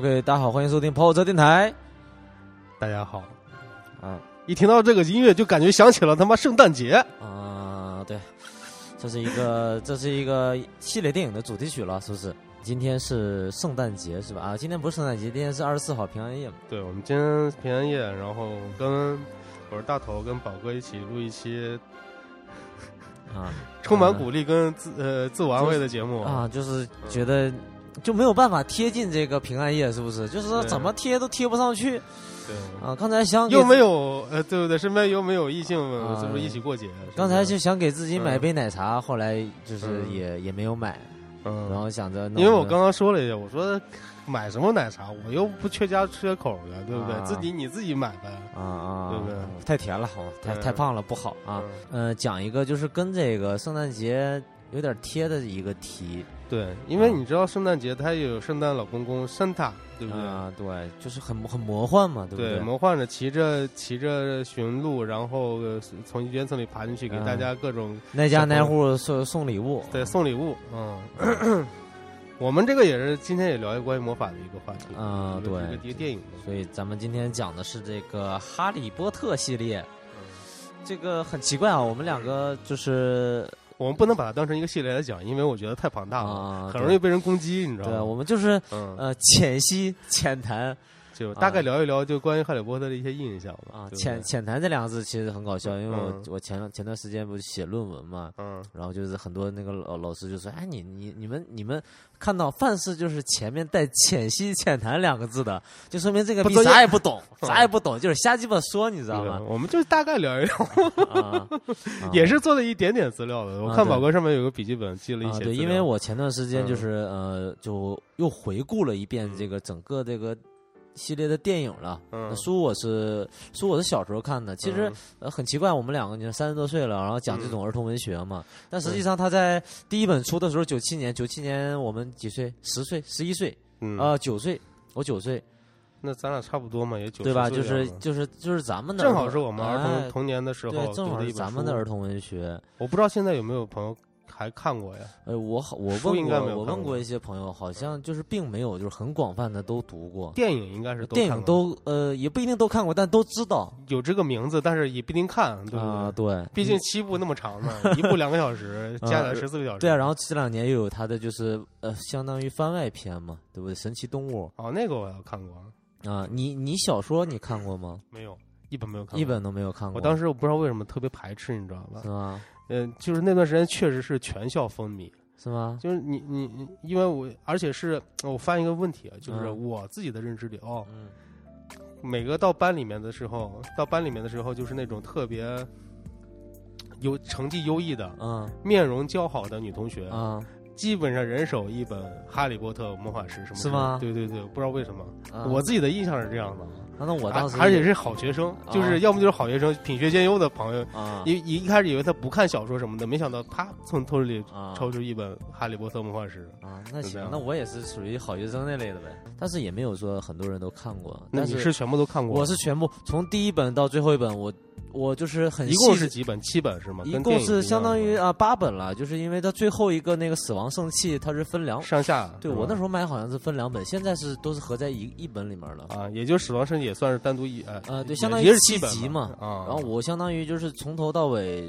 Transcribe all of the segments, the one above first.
OK，大家好，欢迎收听跑火车电台。大家好，啊一听到这个音乐就感觉想起了他妈圣诞节。啊、对，这是一个 这是一个系列电影的主题曲了，是不是？今天是圣诞节是吧？啊，今天不是圣诞节，今天是二十四号平安夜嘛。对，我们今天平安夜，然后跟我是大头跟宝哥一起录一期 啊充满鼓励跟自呃自我安慰的节目啊，就是觉得就没有办法贴近这个平安夜，是不是？就是说怎么贴都贴不上去对，啊。刚才想又没有呃，对不对？身边又没有异性，啊是不是一起过节？刚才就想给自己买嗯杯奶茶，后来就是嗯也、也没有买，嗯，然后想着因为我刚刚说了一下，我说买什么奶茶，我又不缺家缺口的，对不对？啊自己你自己买呗。啊啊，对不对太甜了，好，太嗯太胖了不好啊。嗯呃，讲一个就是跟这个圣诞节有点贴的一个题对，因为啊你知道圣诞节它也有圣诞老公公 Santa，对不对？啊，对，就是很很魔幻嘛，对不对，对？魔幻的骑着骑着驯鹿，然后呃从云层里爬进去，给嗯大家各种那家那户送送礼物，对送礼物。嗯，我们这个也是今天也聊一个关于魔法的一个话题。啊对一个电影嘛。所以咱们今天讲的是这个《哈利波特》系列。这个很奇怪啊，我们两个就是我们不能把它当成一个系列来讲，因为我觉得太庞大了，啊，很容易被人攻击，你知道吗。对，我们就是嗯，呃浅析浅谈就大概聊一聊就关于哈利波特的一些印象吧。啊，浅浅谈这两个字其实很搞笑，因为我嗯。我前前段时间不是写论文嘛，嗯。然后就是很多那个老老师就说，哎，你你你们你们看到范式就是前面带浅析浅谈两个字的，就说明这个逼不专业啥也不懂，啥也不懂，就是瞎鸡巴说，你知道吗？我们就大概聊一聊，也是做了一点点资料的。我看宝哥上面有个笔记本记了一些，对。因为我前段时间就嗯。是、呃，就又回顾了一遍这个整个这个系列的电影了。嗯。书我是书我是小时候看的，其实、嗯。呃很奇怪，我们两个你看三十多岁了，然后讲这嗯。种儿童文学嘛，但实际上他在第一本出的时候，九七年，九七年我们几岁？十岁、十一岁嗯。啊，九、岁，我九岁，那咱俩差不多嘛，也九对吧？就是就是就是咱们的正好是我们儿童哎童年的时候对，正好咱们的儿童文学。我不知道现在有没有朋友还看过呀？呃，我好我问过，我问过一些朋友，好像就是并没有，就是很广泛的都读过。电影应该是电影看过都呃也不一定都看过，但都知道有这个名字，但是也不一定看，对不啊、对？对，毕竟七部那么长呢，一部两个小时，加起来十四个小时。对啊，然后这两年又有他的就是呃相当于番外篇嘛，对不对？神奇动物哦，那个我要看过，啊，你你小说你看过吗？没有一本没有看过，一本都没有看过。我当时我不知道为什么特别排斥，你知道吧是？吗？嗯，就是那段时间确实是全校风靡，是吗？就是你你你，因为我而且是我发现一个问题啊，就是嗯我自己的认知里哦，嗯每个到班里面的时候，到班里面的时候就是那种特别有成绩优异的、嗯面容姣好的女同学，啊基本上人手一本《哈利波特魔法石》什么的。是吗对对对，不知道为什么，啊！我自己的印象是这样的。啊那我当时而而且是好学生，啊就是要么就是好学生，品学兼优的朋友。啊一一一开始以为他不看小说什么的，没想到啪从兜里啊抽出一本《哈利波特魔法石》。啊，那行那我也是属于好学生那类的呗，但是也没有说很多人都看过。但那你是全部都看过？我是全部从第一本到最后一本，我我就是很一共细是几本？七本是吗？一共是相当于啊八本了，就是因为它最后一个那个死亡圣器，它是分两，上下。对我那时候买好像是分两本，现在是都是合在一一本里面了。啊，也就死亡圣器也算是单独一呃呃，对，相当于也是七集嘛。啊。然后我相当于就是从头到尾，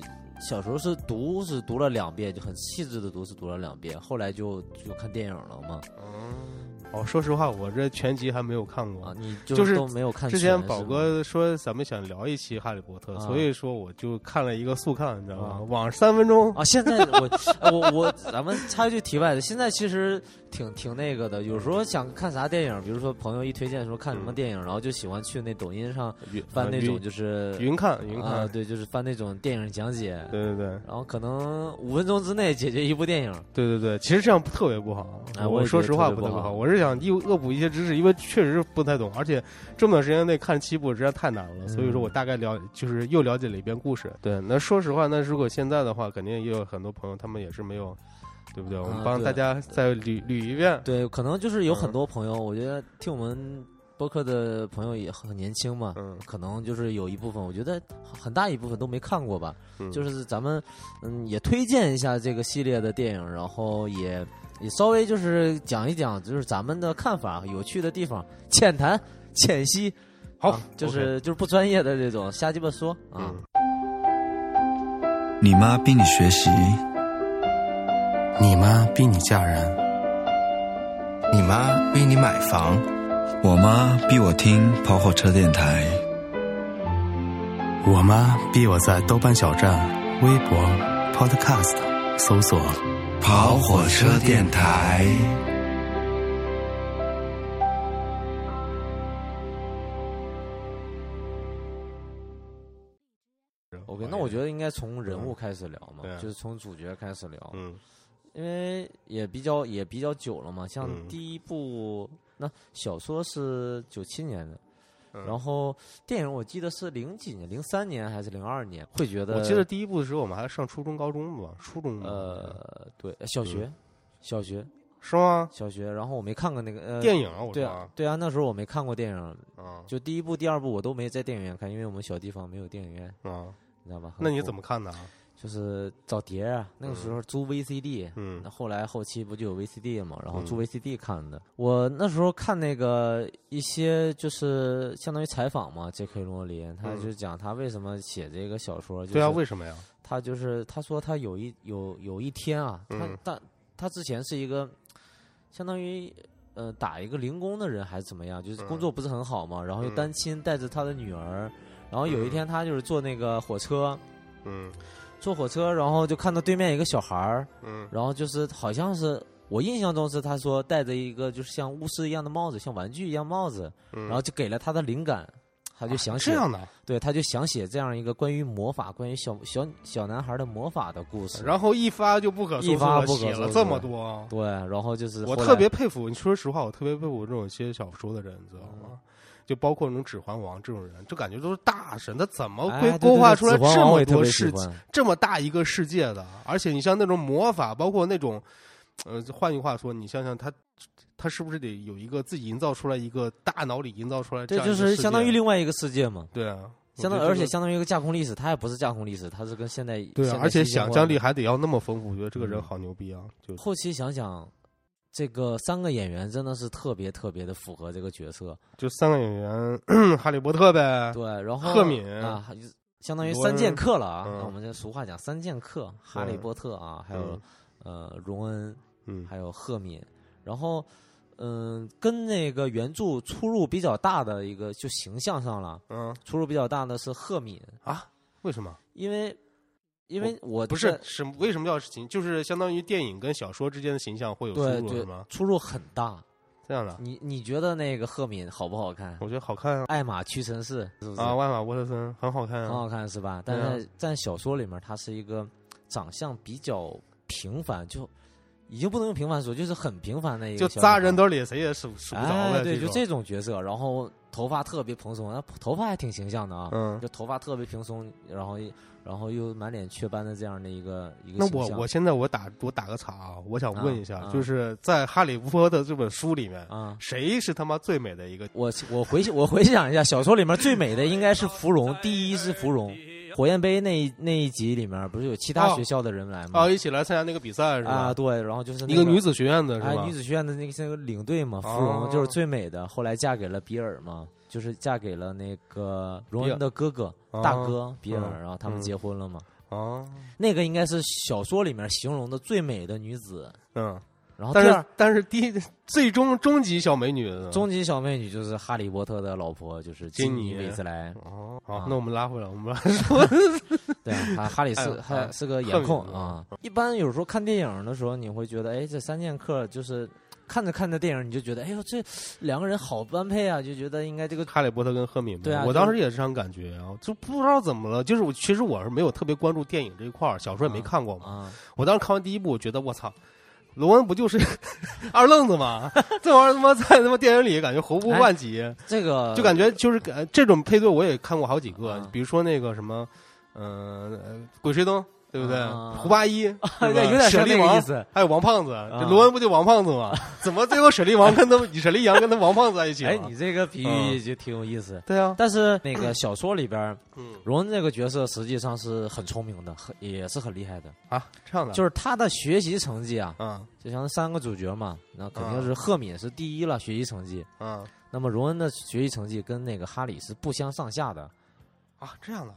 小时候是读是读了两遍，就很细致的读是读了两遍，后来就就看电影了嘛。嗯，哦，说实话，我这全集还没有看过啊，。你就就是都没有看之。前宝哥说咱们想聊一期《哈利波特》，啊所以说我就看了一个速看，你知道吗啊？网上三分钟。啊，现在我呃我我咱们插一句题外的，现在其实挺挺那个的，有时候想看啥电影，比如说朋友一推荐说看什么电影，然后就喜欢去那抖音上翻那种就是云看云啊，看，对，就是翻那种电影讲解，对对对然后可能五分钟之内解决一部电影。对对对，其实这样特别不好。哎我说实话不太不太好，我是想又恶补一些知识，因为确实不太懂，而且这么短时间内看七部实在太难了，嗯所以说我大概了就是又了解了一遍故事。对，那说实话，那如果现在的话，肯定也有很多朋友他们也是没有，对不对？我们帮大家再捋捋一遍。对，可能就是有很嗯多朋友，我觉得听我们播客的朋友也很年轻嘛，嗯可能就是有一部分，我觉得很大一部分都没看过吧。嗯，就是咱们嗯也推荐一下这个系列的电影，然后也也稍微就是讲一讲，就是咱们的看法、有趣的地方，浅谈浅析，好啊，就是就是不专业的这种瞎鸡巴说啊。嗯你妈逼你学习，你妈逼你嫁人，你妈逼你买房，我妈逼我听跑火车电台，我妈逼我在豆瓣小站、微博、Podcast 搜索跑火车电台。OK，那我觉得应该从人物开始聊嘛，就是从主角开始聊，嗯因为也比较也比较久了嘛。像嗯第一部那小说是九七年的，嗯然后电影我记得是零几年，零三年还是零二年？会觉得我记得第一部的时候我们还上初中高中吧，初中呃，对，小学，嗯小学，是吗？小学。然后我没看过那个呃电影啊，我对啊对啊，那时候我没看过电影，啊就第一部、第二部我都没在电影院看，因为我们小地方没有电影院，啊，你知道吧？那你怎么看的啊？就是找碟啊？那个时候租 VCD，、嗯那后来后期不就有 VCD 了嘛？然后嗯租 VCD 看的。我那时候看那个一些就是相当于采访嘛，J.K. 罗琳，他嗯就讲他为什么写这个小说，就是对啊，为什么呀？他就是他说他有一有有一天啊，他嗯但他之前是一个相当于呃打一个零工的人还是怎么样，就是嗯工作不是很好嘛，然后又嗯单亲带着他的女儿，然后有一嗯天他就是坐那个火车，嗯坐火车，然后就看到对面一个小孩儿，嗯然后就是好像是我印象中是他说戴着一个就是像巫师一样的帽子，像玩具一样帽子，嗯，然后就给了他的灵感。他就想写，这样的，对，他就想写这样一个关于魔法、关于小小小男孩的魔法的故事。然后一发就不可一发，不可写了这么多。对，然后就是后我特别佩服，你说实话，我特别佩服这种写小说的人，你知道嗯吗？就包括那种《指环王》这种人，就感觉都是大神，他怎么哎会勾画出来这么多世欢这么大一个世界的？而且你像那种魔法，包括那种，呃，换句话说，你想想他，他是不是得有一个自己营造出来一个大脑里营造出来这这就？是相当于另外一个世界嘛，对啊，相当而且相当于一个架空历史，它也不是架空历史，它是跟现代对啊，而且想象力还得要那么丰富，我觉得这个人嗯好牛逼啊！就后期想想，这个三个演员真的是特别特别的符合这个角色。就三个演员，哈利波特呗，对，然后赫敏啊，相当于三剑客了啊。我们这俗话讲三剑客，哈利波特啊，还有呃荣恩，嗯还有赫敏，然后。嗯，跟那个原著出入比较大的一个，就形象上了，嗯出入比较大的是赫敏，啊，为什么？因为，因为我不是在是为什么要形？就是相当于电影跟小说之间的形象会有出入是吗？出入很大。这样的，你你觉得那个赫敏好不好看？我觉得好看啊！艾玛屈臣氏是不是？啊，万马沃特森很好看啊！很好看是吧？但是在小说里面，他是一个长相比较平凡，就已经不能用平凡说，就是很平凡的一个就扎人堆里谁也数数不着哎，的对，就这种角色，然后头发特别蓬松，那头发还挺形象的啊，嗯。就头发特别蓬松，然后然后又满脸雀斑的这样的一个一个那形象我我现在我打我打个岔啊，我想问一下，就是在《哈利波特》这本书里面，啊。谁是他妈最美的一个？我我回我回想一下，小说里面最美的应该是芙蓉，第一是芙蓉。火焰杯那一那一集里面不是有其他哦学校的人来吗？啊，一起来参加那个比赛是吧？啊，对，然后就是那一个女子学院的是哎，吧？女子学院的那个那个领队嘛，芙哦蓉就是最美的，后来嫁给了比尔嘛，就是嫁给了那个荣恩的哥哥哦大哥比尔，嗯然后他们嗯结婚了嘛。啊，那个应该是小说里面形容的最美的女子。嗯，然后但是但是第一最终终极小美女终极小美女就是哈利波特的老婆，就是金金妮妮韦斯莱。哦，好啊，那我们拉回来，我们 拉 对，哈哈里斯哎还哎是个颜控啊。一般有时候看电影的时候，你会觉得，哎，这三剑客就是看着看着电影，你就觉得，哎呦，这两个人好般配啊，就觉得应该这个哈利波特跟赫敏嘛，对啊我当时也是这样感觉啊，就不知道怎么了，就是我其实我是没有特别关注电影这一块儿，小说也没看过嘛。啊，我当时看完第一部，我觉得我操，罗恩不就是 二愣子吗？这玩意儿他妈在他妈电影里感觉活不换己，这个就感觉就是感这种配对我也看过好几个，啊比如说那个什么，嗯、呃，鬼吹灯。对不对？啊胡八一，对吧对有点像舍利王那个意思。还有王胖子，这罗恩不就王胖子吗？怎么最后舍利王跟他 舍利阳跟他王胖子在一起？哎，你这个比喻嗯就挺有意思。对啊，但是那个小说里边，嗯荣恩这个角色实际上是很聪明的，很也是很厉害的。啊，这样的就是他的学习成绩啊，嗯就像三个主角嘛，那肯定是赫敏是第一了，学习成绩。嗯那么荣恩的学习成绩跟那个哈里是不相上下的，啊，这样的，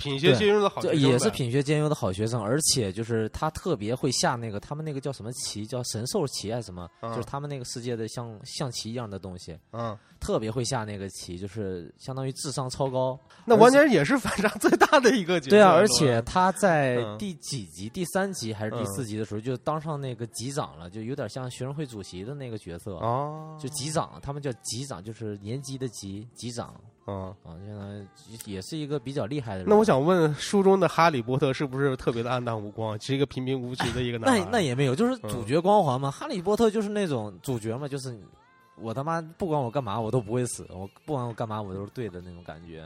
品学兼优的好学这生，也是品学兼优的好学生，而且就是他特别会下那个他们那个叫什么棋，叫神兽棋还是什么，嗯就是他们那个世界的像象棋一样的东西，嗯，特别会下那个棋，就是相当于智商超高。那完全也是反差最大的一个角色。对啊，而且他在嗯第几集？第三集还是第嗯四集的时候，就当上那个级长了，就有点像学生会主席的那个角色。哦，就级长，他们叫级长，就是年级的级级长嗯。啊，相当于也是一个比较厉害的人。那我想问，书中的哈利波特是不是特别的黯淡无光，是一个平平无奇的一个男孩？那那也没有，就是嗯主角光环嘛。哈利波特就是那种主角嘛，就是我他妈不管我干嘛我都不会死，我不管我干嘛我都是对的那种感觉。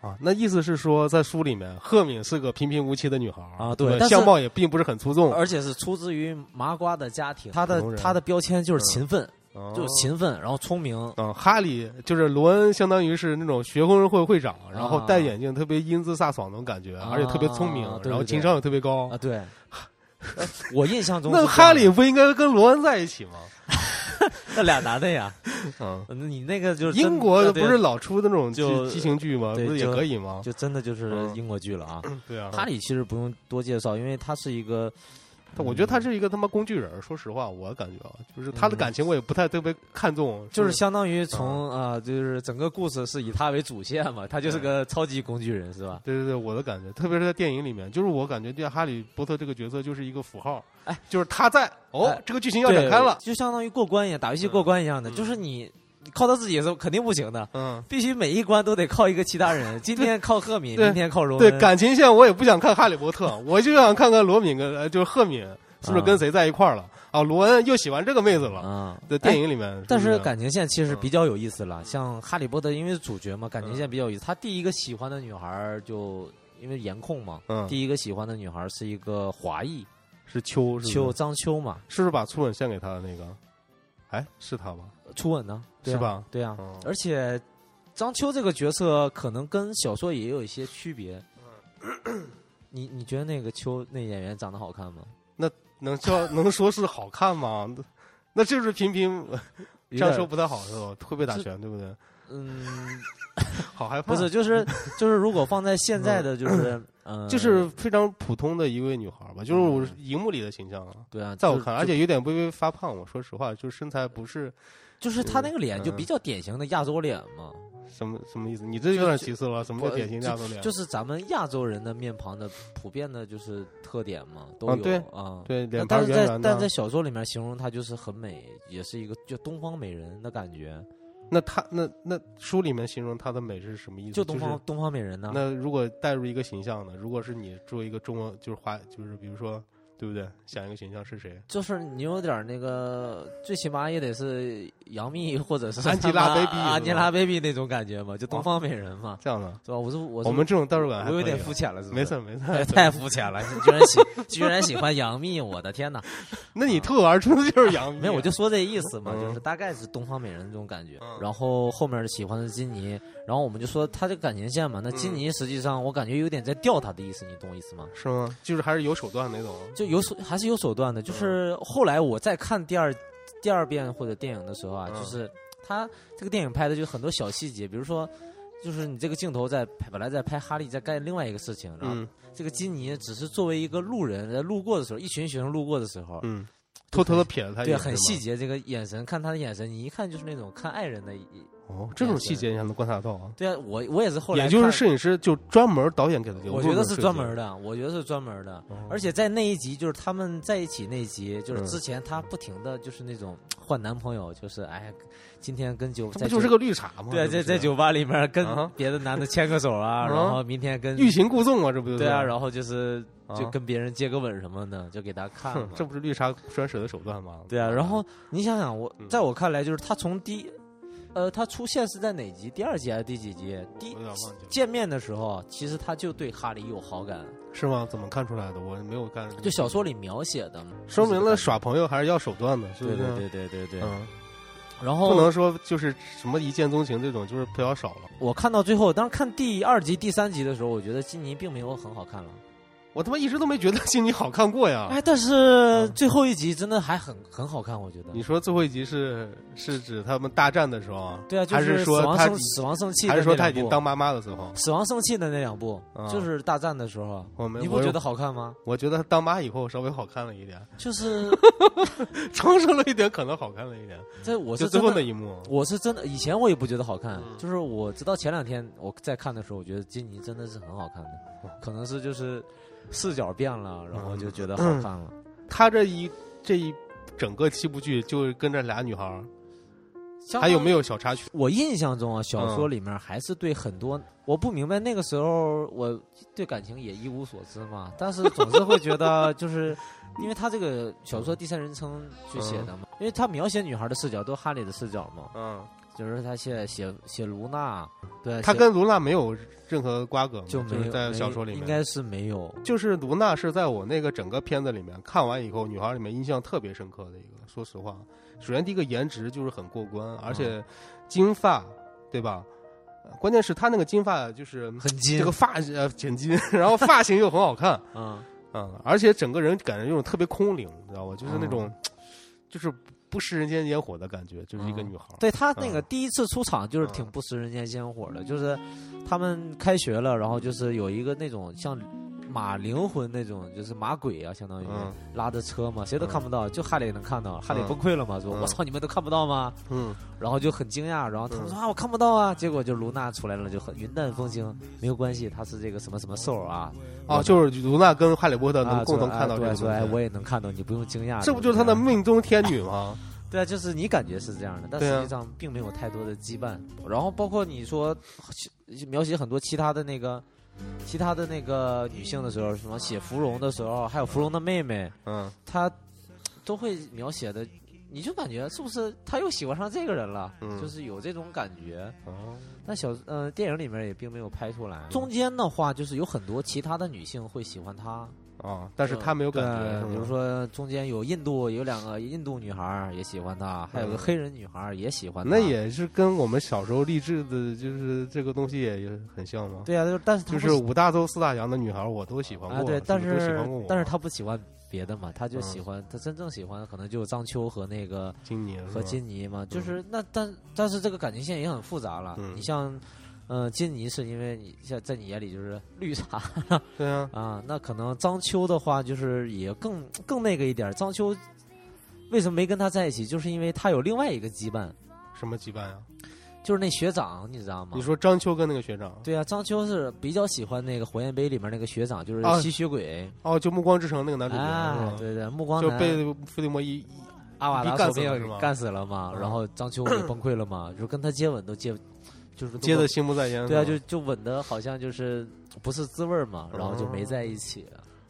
啊，那意思是说，在书里面，赫敏是个平平无奇的女孩，啊对相貌也并不是很出众，而且是出自于麻瓜的家庭，他普通人的她的标签就是勤奋，哦就勤奋，然后聪明。嗯，哈利就是罗恩，相当于是那种学生会会长，然后啊戴眼镜，特别英姿飒爽那种感觉，啊而且特别聪明，然后情商也特别高啊。对，呃我印象中那哈利不应该跟罗恩在一起吗？那俩男的呀，嗯，你那个就是英国不是老出那种就激激情剧吗？不是也可以吗？就真的就是嗯英国剧了啊。对啊，哈利其实不用多介绍，因为他是一个，他我觉得他是一个他妈工具人。说实话，我感觉啊，就是他的嗯感情我也不太特别看重，就是是相当于从啊、就是整个故事是以他为主线嘛，他就是个超级工具人，是吧？对对对，我的感觉，特别是在电影里面，就是我感觉对哈利波特这个角色就是一个符号，哎，就是他在哦哎，这个剧情要展开了，就相当于过关一样，打游戏过关一样的，嗯就是你你靠他自己是肯定不行的，嗯，必须每一关都得靠一个其他人。今天靠赫敏，明天靠罗对。感情线我也不想看哈利波特，我就想看看罗敏跟呃就是赫敏是不是跟谁在一块儿了啊？罗恩又喜欢这个妹子了，啊，在电影里面，但是感情线其实嗯比较有意思了，像哈利波特，因为主角嘛，感情线比较有意思。他第一个喜欢的女孩儿就因为颜控嘛，嗯第一个喜欢的女孩是一个华裔是秋是秋张秋嘛，是不是把初吻献给他的那个？哎，是他吗？初吻呢，是吧？对啊，嗯而且张秋这个角色可能跟小说也有一些区别。你你觉得那个秋那演员长得好看吗？那能叫 能说是好看吗？那那就是平平，这样说不太好是吧？会被打拳，对不对？嗯，好害怕，不是，就是就是，如果放在现在的就是嗯，就是非常普通的一位女孩吧，就是我荧幕里的形象啊，对啊，在我看，就就而且有点微微发胖。我说实话，就是身材不是就是他那个脸就嗯比较典型的亚洲脸嘛，什么什么意思？你这有点歧视了。什么叫典型亚洲脸？就是咱们亚洲人的面庞的普遍的就是特点嘛，都有啊对啊。对，脸但是在。但在小说里面形容她就是很美，也是一个就东方美人的感觉，那她那那书里面形容她的美是什么意思？就东方、是东方美人呢。那如果带入一个形象呢？如果是你作为一个中国，就是华，就是比如说，对不对？想一个形象是谁？就是你有点那个，最起码也得是杨幂或者是 安吉拉 baby 安吉拉 baby 那种感觉嘛，就东方美人嘛，这样的，对吧？我是我是我们这种代入感还我有点肤浅了，是吧？没事没太事。太肤浅了，你居然喜居然喜欢杨幂，我的天哪！那你脱口而出的就是杨幂啊，没有，我就说这意思嘛，嗯就是大概是东方美人这种感觉。嗯然后后面喜欢的金妮，然后我们就说他这个感情线嘛，那金妮实际上我感觉有点在吊他的意思，你懂我意思吗？是吗？就是还是有手段那种。就有手还是有手段的，就是后来我再看第二第二遍或者电影的时候啊，嗯。就是他这个电影拍的就很多小细节，比如说。就是你这个镜头在，本来在拍哈利在干另外一个事情，然后嗯。这个基尼只是作为一个路人在路过的时候，一群学生路过的时候，嗯，偷偷的瞥了他一对，很。细节，这个眼神，看他的眼神，你一看就是那种看爱人的。哦，这种细节你还能观察到啊？对啊，我我也是后来也就是摄影师就专门导演给他留我觉得是专门的。我觉得是专门的。哦而且在那一集，就是他们在一起那一集，就是嗯之前她不停的就是那种换男朋友，就是哎，今天跟酒这不就是个绿茶吗？对在在酒吧里面跟啊别的男的牵个手啊，啊然后明天跟欲擒故纵啊，这不就是？对啊，然后就是啊就跟别人接个吻什么的，就给他看嘛，。这不是绿茶专使的手段吗？对啊，然后你想想，我嗯在我看来，就是他从第，呃，他出现是在哪集？第二集还是第几集？第。见面的时候，其实他就对哈利有好感，是吗？怎么看出来的？我没有看，就小说里描写的，说明了耍朋友还是要手段的，是不是？对对对对对对。嗯，然后不能说就是什么一见钟情这种，就是比较少了。我看到最后，当时看第二集、第三集的时候，我觉得金妮并没有很好看了。我他妈一直都没觉得金妮好看过呀！哎，但是最后一集真的还很很好看，我觉得。你说最后一集是是指他们大战的时候啊？对啊，就还是说他死亡圣器，还是说他已经当妈妈的时候？死亡圣器的那两部，啊就是大战的时候，我没你不觉得好看吗？我觉得当妈以后稍微好看了一点，就是 成熟了一点，可能好看了一点。这我是最后那一幕，我是真的，以前我也不觉得好看，嗯就是我直到前两天我在看的时候，我觉得金妮真的是很好看的，可能是就是视角变了，然后就觉得好看了。他这一这一整个七部剧就跟这俩女孩儿，还有没有？小插曲？我印象中啊，小嗯说里面还是对很多，我不明白那个时候我对感情也一无所知嘛，但是总是会觉得 就是。因为他这个小说第三人称去写的嘛，因为他描写女孩的视角都哈利的视角嘛，嗯，就是他写写写卢娜，对，他跟卢娜没有任何瓜葛吗，就没有是在小说里面，应该是没有。就是卢娜是在我那个整个片子里面看完以后，女孩里面印象特别深刻的一个。说实话，首先第一个颜值就是很过关，而且金发，对吧？呃关键是她那个金发就是很金，这个发呃剪金，然后发型又很好看，嗯，嗯，而且整个人感觉有种特别空灵，你知道吧？就是那嗯种，就是不食人间烟火的感觉，就是一个嗯。女孩儿。对她那个嗯。第一次出场就是挺嗯。不食人间烟火的，就是他们开学了，然后就是有一个那种像马灵魂那种，就是马鬼啊，相当于嗯。拉着车嘛，谁都嗯看不到，就哈利能看到，哈利嗯崩溃了嘛，说嗯。我操，你们都看不到吗？嗯，然后就很惊讶，然后他们说嗯啊，我看不到啊，结果就卢娜出来了，就很云淡风轻，没有关系，他是这个什么什么兽啊，哦，就是卢娜跟哈利波特啊能共同看到这个哎对，说哎，我也能看到，你不用惊讶，这不就是他的命中天女吗？对啊，就是你感觉是这样的，但实际上并没有太多的羁绊。然后包括你说描写很多其他的那个。其他的那个女性的时候，什么写芙蓉的时候，还有芙蓉的妹妹，嗯，她都会描写的，你就感觉是不是她又喜欢上这个人了，嗯。就是有这种感觉。哦，那小呃电影里面也并没有拍出来。中间的话，就是有很多其他的女性会喜欢他，啊，但是他没有感觉，比如说中间有印度有两个印度女孩也喜欢他，还有个嗯黑人女孩也喜欢他。那也是跟我们小时候励志的，就是这个东西也也很像吗？对啊，就是但是就是五大洲四大洋的女孩，我都喜欢过，啊对，但是喜欢过我，但是他不喜欢别的嘛，他就嗯喜欢、他真正喜欢的可能就张秋和那个金妮和金妮嘛，就是那但但是这个感情线也很复杂了。嗯你像，呃，金妮是因为你在在你眼里就是绿茶 对啊，啊，那可能张秋的话就是也更更那个一点儿。张秋为什么没跟他在一起？就是因为他有另外一个羁绊，什么羁绊呀？就是那学长，你知道吗？你说张秋跟那个学长，对啊，张秋是比较喜欢那个火焰杯里面那个学长，就是啊吸血鬼。哦，就《暮光之城》那个男主角？对对，暮光男就被伏地魔一一阿瓦达逼干死了是吗干死了嘛，嗯然后张秋也崩溃了嘛，就跟他接吻都接，就是接的心不在焉，对啊，就就吻的好像就是不是滋味儿嘛，然后就没哦。在一起，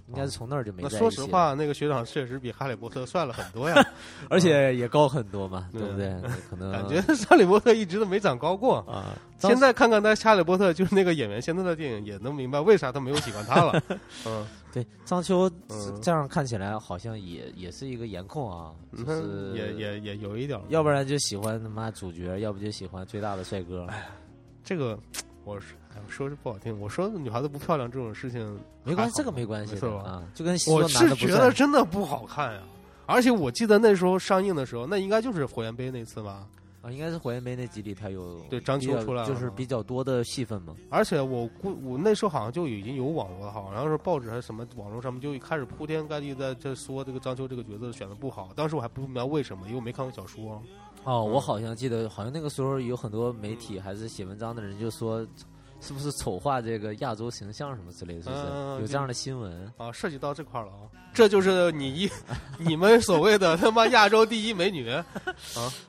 应该是从那儿就没那在一起。说实，话，那个学长确实比哈利波特帅了很多呀，而且也高很多嘛，嗯对不对？可能感觉哈利波特一直都没长高过。啊，现在看看他哈利波特，就是那个演员现在的电影，也能明白为啥他没有喜欢他了。嗯，对张秋嗯这样看起来好像也也是一个颜控啊，就是也也也有一点，要不然就喜欢他妈主角，要不就喜欢最大的帅哥。这个我是哎我说是不好听，我说女孩子不漂亮这种事情没关系，这个没关系是吧啊，就跟我是觉得真的不好看呀。而且我记得那时候上映的时候，那应该就是火焰杯那次吧。啊，应该是火焰杯那集里他有对张秋出来就是比较多的戏份嘛。而且我估我那时候好像就已经有网络了，好像是报纸还是什么网络上面就开始铺天盖地在在说这个张秋这个角色选的不好。当时我还不明白为什么，因为我没看过小说。哦，我嗯好像记得，好像那个时候有很多媒体还是写文章的人就说，是不是丑化这个亚洲形象什么之类的，是不是、嗯有这样的新闻？啊，涉及到这块了啊，这就是你一 你们所谓的他妈亚洲第一美女，啊，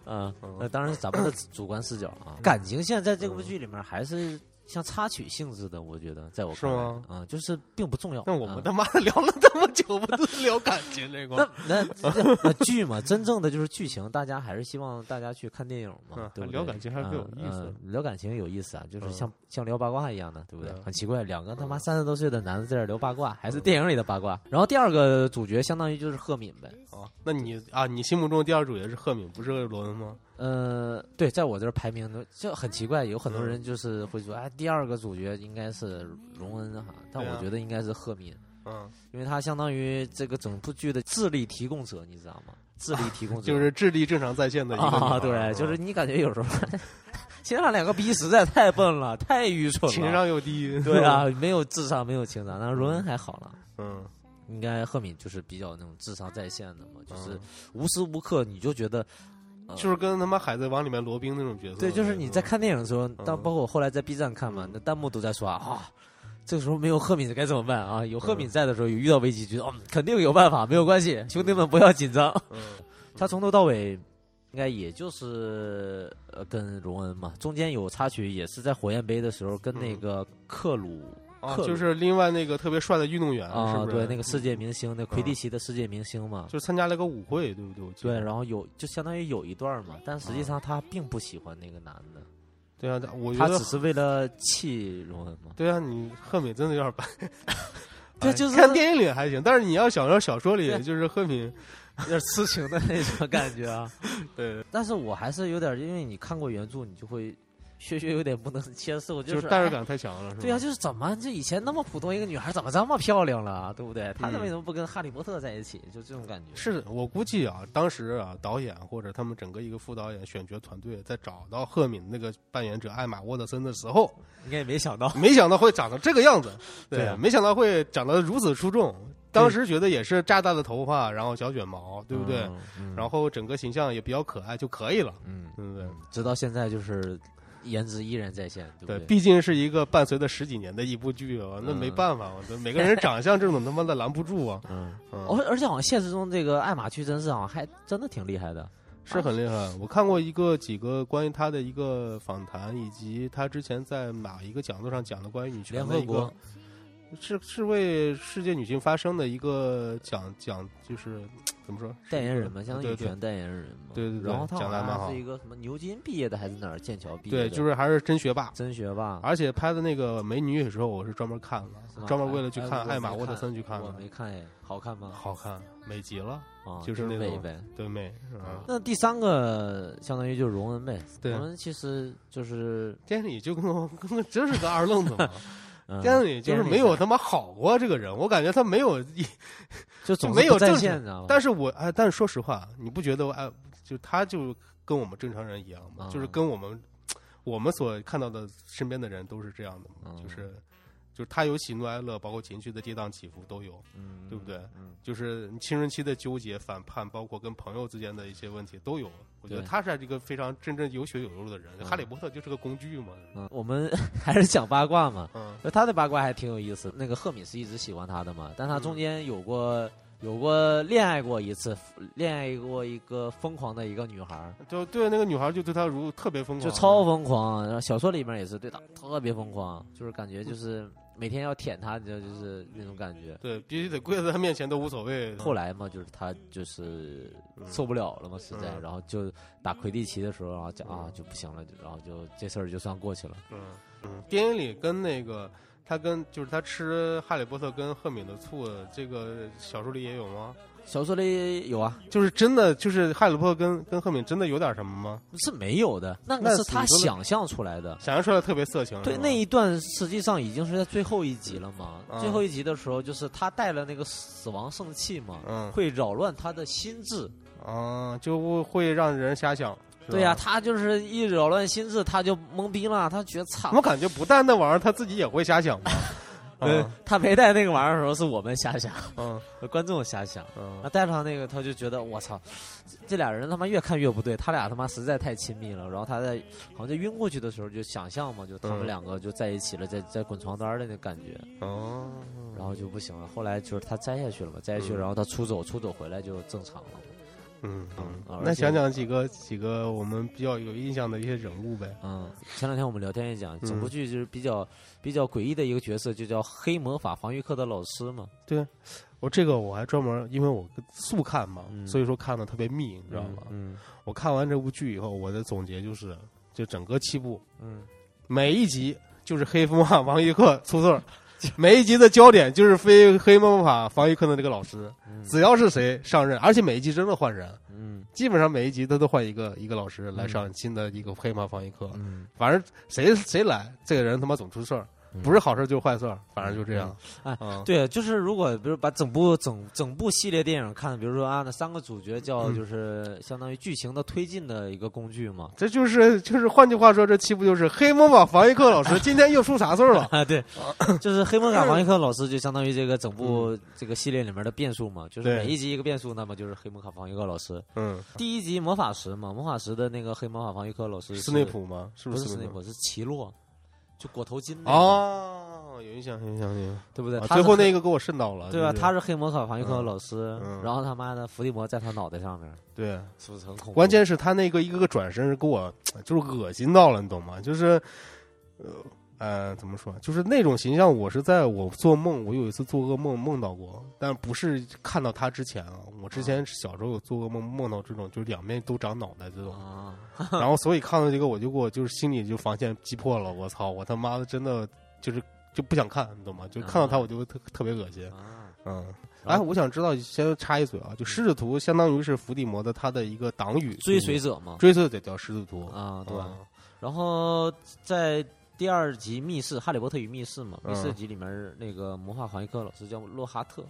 嗯那当然是咱们的主观视角啊。感情线在这部剧里面还是像插曲性质的，我觉得在我看来吗啊、就是并不重要。那我们啊他妈的聊了这么久，不都是聊感情那儿？那那那剧嘛，真正的就是剧情，大家还是希望大家去看电影嘛，嗯对不对？聊感情还是有意思聊感情有意思啊，就是嗯像、像聊八卦一样的，对不对？嗯很奇怪，两个他妈三十多岁的男的在这聊八卦，还是电影里的八卦。然后第二个主角相当于就是赫敏呗，啊，那你啊，你心目中第二主角是赫敏，不是罗恩吗？呃，对，在我这儿排名都就很奇怪，有很多嗯人就是会说，哎，第二个主角应该是荣恩哈，但我觉得应该是赫敏，嗯，因为他相当于这个整部剧的智力提供者，你知道吗？智力 提供者就是智力正常在线的一个啊，对，就是你感觉有时候，其实他两个逼实在太笨了，太愚蠢了，情商又低，对啊，没有智商，没有情商，那荣恩还好了。嗯，应该赫敏就是比较那种智商在线的嘛，就是嗯无时无刻你就觉得，呃就是跟他妈海贼王里面罗宾那种角色，对，就是你在看电影的时候，当嗯包括我后来在 B 站看嘛，那弹幕都在说啊，这个时候没有赫敏该怎么办啊？有赫敏在的时候，有遇到危机，觉得哦，肯定有办法，没有关系，兄弟们不要紧张。嗯，他从头到尾应该也就是呃跟荣恩嘛，中间有插曲，也是在火焰杯的时候跟那个克鲁啊，克鲁就是另外那个特别帅的运动员，是啊，不是？对，那个世界明星，那魁地奇的世界明星嘛。就参加了个舞会，对不对？对，然后有就相当于有一段嘛，但实际上他并不喜欢那个男的，对啊，我觉得他只是为了气荣恩嘛。对啊，你赫敏真的有点白。哎对就是看电影里还行，但是你要想到小说里，就是赫敏，有点痴情的那种感觉啊。对，但是我还是有点，因为你看过原著，你就会确实有点不能接受，就是代入感太强了，是吧？对啊，就是怎么这以前那么普通一个女孩，怎么这么漂亮了，对不对？她嗯为什么不跟哈利波特在一起？就这种感觉。是我估计啊，当时啊，导演或者他们整个一个副导演选角团队在找到赫敏那个扮演者艾玛沃特森的时候，应该也没想到。没想到会长成这个样子，对啊没想到会长得如此出众。当时觉得也是炸大的头发，然后小卷毛，对不对？嗯？嗯然后整个形象也比较可爱就可以了，嗯，对不对？直到现在就是颜值依然在线，对不对，对？毕竟是一个伴随着十几年的一部剧啊，那嗯没办法，我每个人长相这种他妈的拦不住啊，嗯，嗯，而而且好像现实中这个艾玛屈真是好像还真的挺厉害的。是很厉害。我看过一个几个关于他的一个访谈，以及他之前在哪一个讲座上讲的关于女权的一个联合国，是是为世界女性发声的一个讲讲，就是怎么说代言人嘛，相当于对对女权代言人嘛。对对对然后他还是一个什么牛津毕业的还是哪儿剑桥毕业对，就是还是真学霸。真学霸。而且拍的那个《美女与时候》，我是专门看了，专门为了去哎看艾玛沃特森去看的我，没看哎，好看吗？好看，美极了，啊，就是那种美呗。对美，嗯，那第三个相当于就是荣恩呗，对荣恩其实就是电影里就跟我跟我真是个二愣子嘛，嗯电影里就是没有他妈好过这个人，我感觉他没有一，就总没有正线？但是我哎，但是说实话，你不觉得我哎，就他就跟我们正常人一样吗？嗯就是跟我们我们所看到的身边的人都是这样的就是就是他有喜怒哀乐，包括情绪的跌宕起伏都有，嗯，对不对？嗯，就是青春期的纠结、反叛，包括跟朋友之间的一些问题都有。我觉得他是一个非常真正有血有肉的人。嗯哈利波特就是个工具嘛。嗯，我们 还是讲八卦嘛。嗯那他的八卦还挺有意思。那个赫敏是一直喜欢他的嘛，但他中间有过有过恋爱过一次，恋爱过一个疯狂的一个女孩儿，就对那个女孩就对他如特别疯狂，就超疯狂。然后小说里面也是对他特别疯狂，就是感觉就是每天要舔他，你知道，就是 那种感觉。对，必须得跪在他面前都无所谓。后来嘛，就是他就是嗯受不了了嘛，实在，嗯然后就打魁地奇的时候，然后讲啊就不行了，然后就这事儿就算过去了。嗯嗯，电影里跟那个他跟就是他吃哈利波特跟赫敏的醋，这个小说里也有吗？小说里有啊，就是真的就是哈利波特跟跟赫敏真的有点什么吗？是没有的，那那个是他想象出来的。想象出来特别色情。对，那一段实际上已经是在最后一集了嘛。嗯最后一集的时候，就是他带了那个死亡圣器嘛，嗯会扰乱他的心智。啊，就会让人瞎想。对呀、他就是一扰乱心智，他就懵逼了，他觉得操我。感觉不但那玩意儿他自己也会瞎想吧。对嗯，他没带那个玩意儿的时候，是我们瞎想，嗯 观众瞎想。嗯那带上那个，他就觉得我操，这这俩人他妈越看越不对，他俩他妈实在太亲密了。然后他在好像在晕过去的时候，就想象嘛，就他们嗯两个就在一起了，在在滚床单的那感觉，哦，然后就不行了。后来就是他摘下去了嘛，摘下去，嗯然后他出走，出走回来就正常了。嗯嗯嗯，那讲讲几个几个我们比较有印象的一些人物呗。嗯，前两天我们聊天也讲，整部嗯剧就是比较比较诡异的一个角色，就叫黑魔法防御课的老师嘛，对我这个我还专门，因为我速看嘛，嗯所以说看的特别密，你知道吗？嗯我看完这部剧以后，我的总结就是，就整个七部嗯每一集就是黑魔法防御课出事儿，每一集的焦点就是非黑魔法防御课的那个老师，嗯。只要是谁上任，而且每一集真的换人，嗯。基本上每一集他都换一个一个老师来上新的一个黑魔法防御课，嗯，反正谁谁来，这个人他妈总出事儿，嗯不是好事就是坏事儿，反正就这样。哎嗯，对，就是如果比如把整部整整部系列电影看，比如说啊，那三个主角叫嗯就是相当于剧情的推进的一个工具嘛。这就是就是换句话说，这期不就是黑魔法防御课老师今天又出啥事儿了？啊，对，就是黑魔法防御课老师就相当于这个整嗯部这个系列里面的变数嘛，就是每一集一个变数，那么就是黑魔法防御课老师。嗯，第一集魔法石嘛，魔法石的那个黑魔法防御课老师斯内普吗？是不是斯内普，是奇洛，就裹头巾那个，哦，有印象，有印象，有印象。对不对？啊他是黑最后那个给我瘆到了，对吧？就是他是黑魔法防御课的嗯老师，嗯然后他妈的伏地魔在他脑袋上面，对，是不是很恐怖？关键是他那个一个个转身给我就是恶心到了，你懂吗？就是，呃呃，怎么说？就是那种形象，我是在我做梦，我有一次做噩梦梦到过，但不是看到他之前啊。我之前小时候有做噩梦梦到这种，就是两面都长脑袋这种，啊，然后所以看到这个我就给我就是心里就防线击破了。我操！我他妈的真的就是就不想看，你懂吗？就看到他我就特特别恶心。啊嗯，哎，我想知道，先插一嘴啊，就狮子图相当于是伏地魔的他的一个党羽，追随者嘛，追随者叫狮子图啊，对。嗯然后在第二集密室《哈利波特与密室》嘛，嗯密室集里面那个魔法防御课老师叫洛哈特，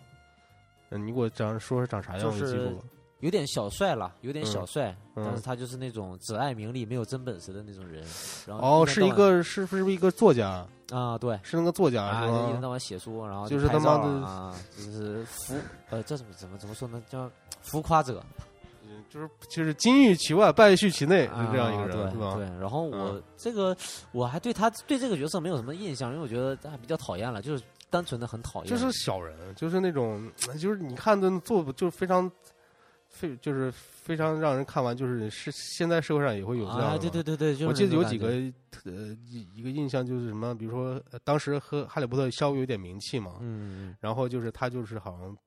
嗯，你给我讲说说长啥样，就是我记住了。有点小帅了，有点嗯小帅，嗯但是他就是那种只爱名利没有真本事的那种人。然后哦，是一个是不是一个作家？啊，对。是那个作家啊？一天到晚写书，然后就是他妈的啊，就是浮呃，这怎么怎么怎么说呢？叫浮夸者，嗯就是就是金玉其外，败絮其内，是这样一个啊人，是吧？对对，然后我嗯这个我还对他对这个角色没有什么印象，因为我觉得他比较讨厌了，就是单纯的很讨厌。就是小人，就是那种，就是你看的做就是非常。非就是非常让人看完，就是是现在社会上也会有这样对对对对，就是我记得有几个觉呃一一个印象就是什么，比如说、呃当时和哈利波特稍微有点名气嘛，嗯嗯然后就是他就是好像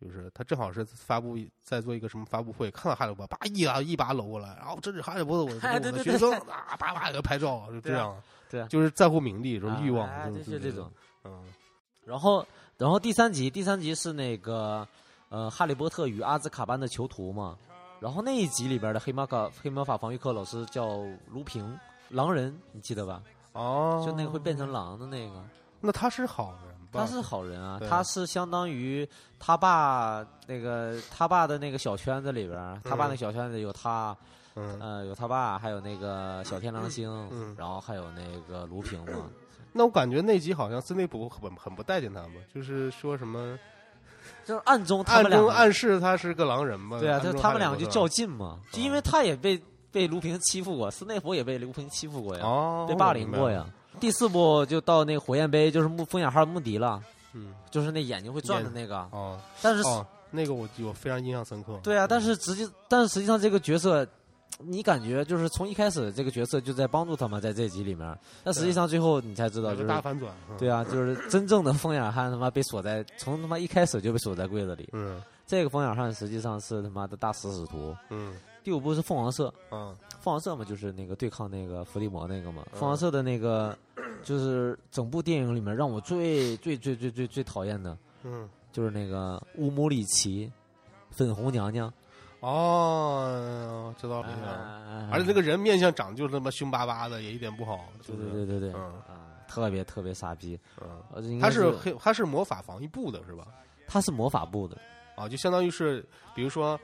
就是他正好是发布在做一个什么发布会，看到哈利波特，叭一把一把搂过来，然后这是哈利波特，我我的 学生啊，叭叭给他拍照，就这样，对啊就是在乎名利，这嗯，种欲望，啊就就是这种。，嗯然后然后第三集第三集是那个呃哈利波特与阿兹卡班的囚徒嘛，然后那一集里边的黑魔法黑魔法防御课老师叫卢平狼人，你记得吧？哦，就那个会变成狼的那个。那他是好人吧？他是好人啊，他是相当于他爸那个他爸的那个小圈子里边儿，他爸那小圈子有他，嗯，呃，有他爸，还有那个小天狼星，嗯然后还有那个卢平嘛，那我感觉那集好像斯内普很很不待见他嘛，就是说什么就是暗中他暗中暗示他是个狼人嘛，对啊，就他们两个就较劲嘛，就因为他也被被卢平欺负过，斯内普也被卢平欺负过呀，哦，被霸凌过呀。第四部就到那个火焰杯，就是木风眼号穆迪了，嗯，就是那眼睛会转的那个，哦但是哦，那个我我非常印象深刻。对啊，但是实际，但是实际上这个角色，你感觉就是从一开始这个角色就在帮助他们在这集里面，但实际上最后你才知道，就是大反转，嗯对啊，就是真正的风眼汉他妈被锁在从他妈一开始就被锁在柜子里，嗯。这个风眼汉实际上是他妈的大食使徒。嗯第五部是凤凰社，嗯凤凰社嘛就是那个对抗那个伏地魔那个嘛，嗯凤凰社的那个就是整部电影里面让我最最最最最最讨厌的嗯，就是那个乌姆里奇，粉红娘娘。哦，知道了。啊而且那个人面相长得就是他妈凶巴巴的，也一点不好。就对是对对对对，嗯啊，特别特别傻逼。嗯，他是黑，他是魔法防御部的是吧？他是魔法部的，啊，就相当于是，比如说，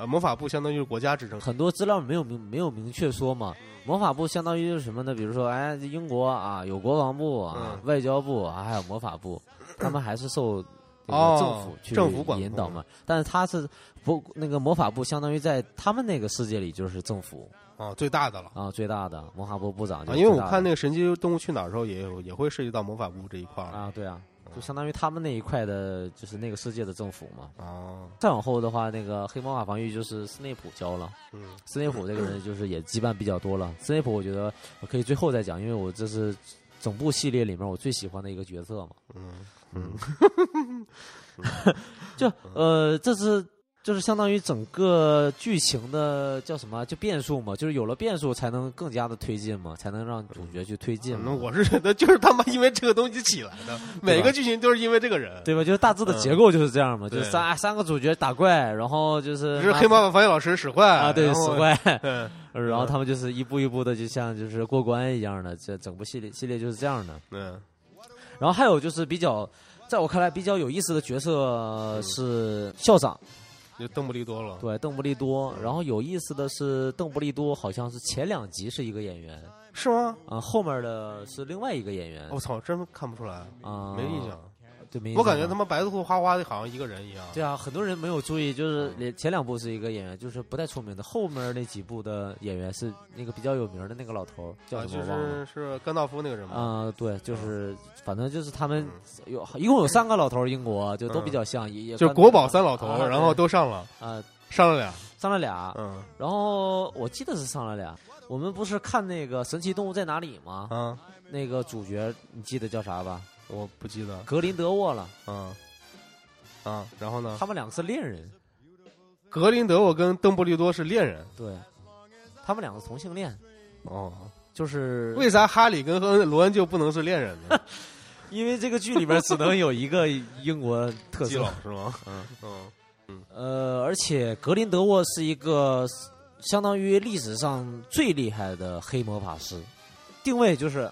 呃，魔法部相当于是国家职称。很多资料没有明没有明确说嘛。嗯魔法部相当于是什么呢？比如说，哎，英国啊有国防部啊、嗯外交部啊，还有魔法部，他们还是受 政府去政府管引导嘛。但是他是不那个魔法部，相当于在他们那个世界里就是政府，啊，最大的了。啊，最大的魔法部部长。因为我看那个《神奇动物去哪儿》的时候，也有也会涉及到魔法部这一块儿啊，对啊，就相当于他们那一块的，就是那个世界的政府嘛。啊，再往后的话，那个黑魔法防御就是斯内普教了。嗯斯内普这个人就是也羁绊比较多了。斯内普我觉得我可以最后再讲，因为我这是整部系列里面我最喜欢的一个角色嘛。嗯嗯 就呃，这是就是相当于整个剧情的叫什么？就变数嘛，就是有了变数才能更加的推进嘛，才能让主角去推进嘛。那我是觉得就是他妈因为这个东西起来的，每个剧情都是因为这个人。对吧？就是大致的结构就是这样嘛，就是三三个主角打怪，然后就是黑魔法防御老师使坏啊，对，使坏，嗯然后他们就是一步一步的，就像就是过关一样的，这整部系列系列就是这样的。嗯然后还有就是比较，在我看来比较有意思的角色是校长，就邓布利多了。对，邓布利多。然后有意思的是，邓布利多好像是前两集是一个演员，是吗？啊、后面的是另外一个演员，我操，真看不出来，啊、没印象。我感觉他妈白兔花花的好像一个人一样。对啊，很多人没有注意，就是连前两部是一个演员，就是不太出名的，后面那几部的演员是那个比较有名的那个老头儿，叫什么我忘了。是是甘道夫那个人吗？啊、对，就是反正就是他们嗯有一共有三个老头，英国就都比较像，就国宝三老头，啊然后都上了，啊、上了俩。上了俩，嗯然后我记得是上了俩。我们不是看那个《神奇动物在哪里》吗？嗯，那个主角你记得叫啥吧？我不记得。格林德沃了，嗯啊，然后呢？他们两个是恋人，格林德沃跟邓布利多是恋人。对，他们两个同性恋，哦，就是为啥哈里跟和罗恩就不能是恋人呢？因为这个剧里边只能有一个英国特色，是吗？嗯 嗯呃，而且格林德沃是一个相当于历史上最厉害的黑魔法师，定位就是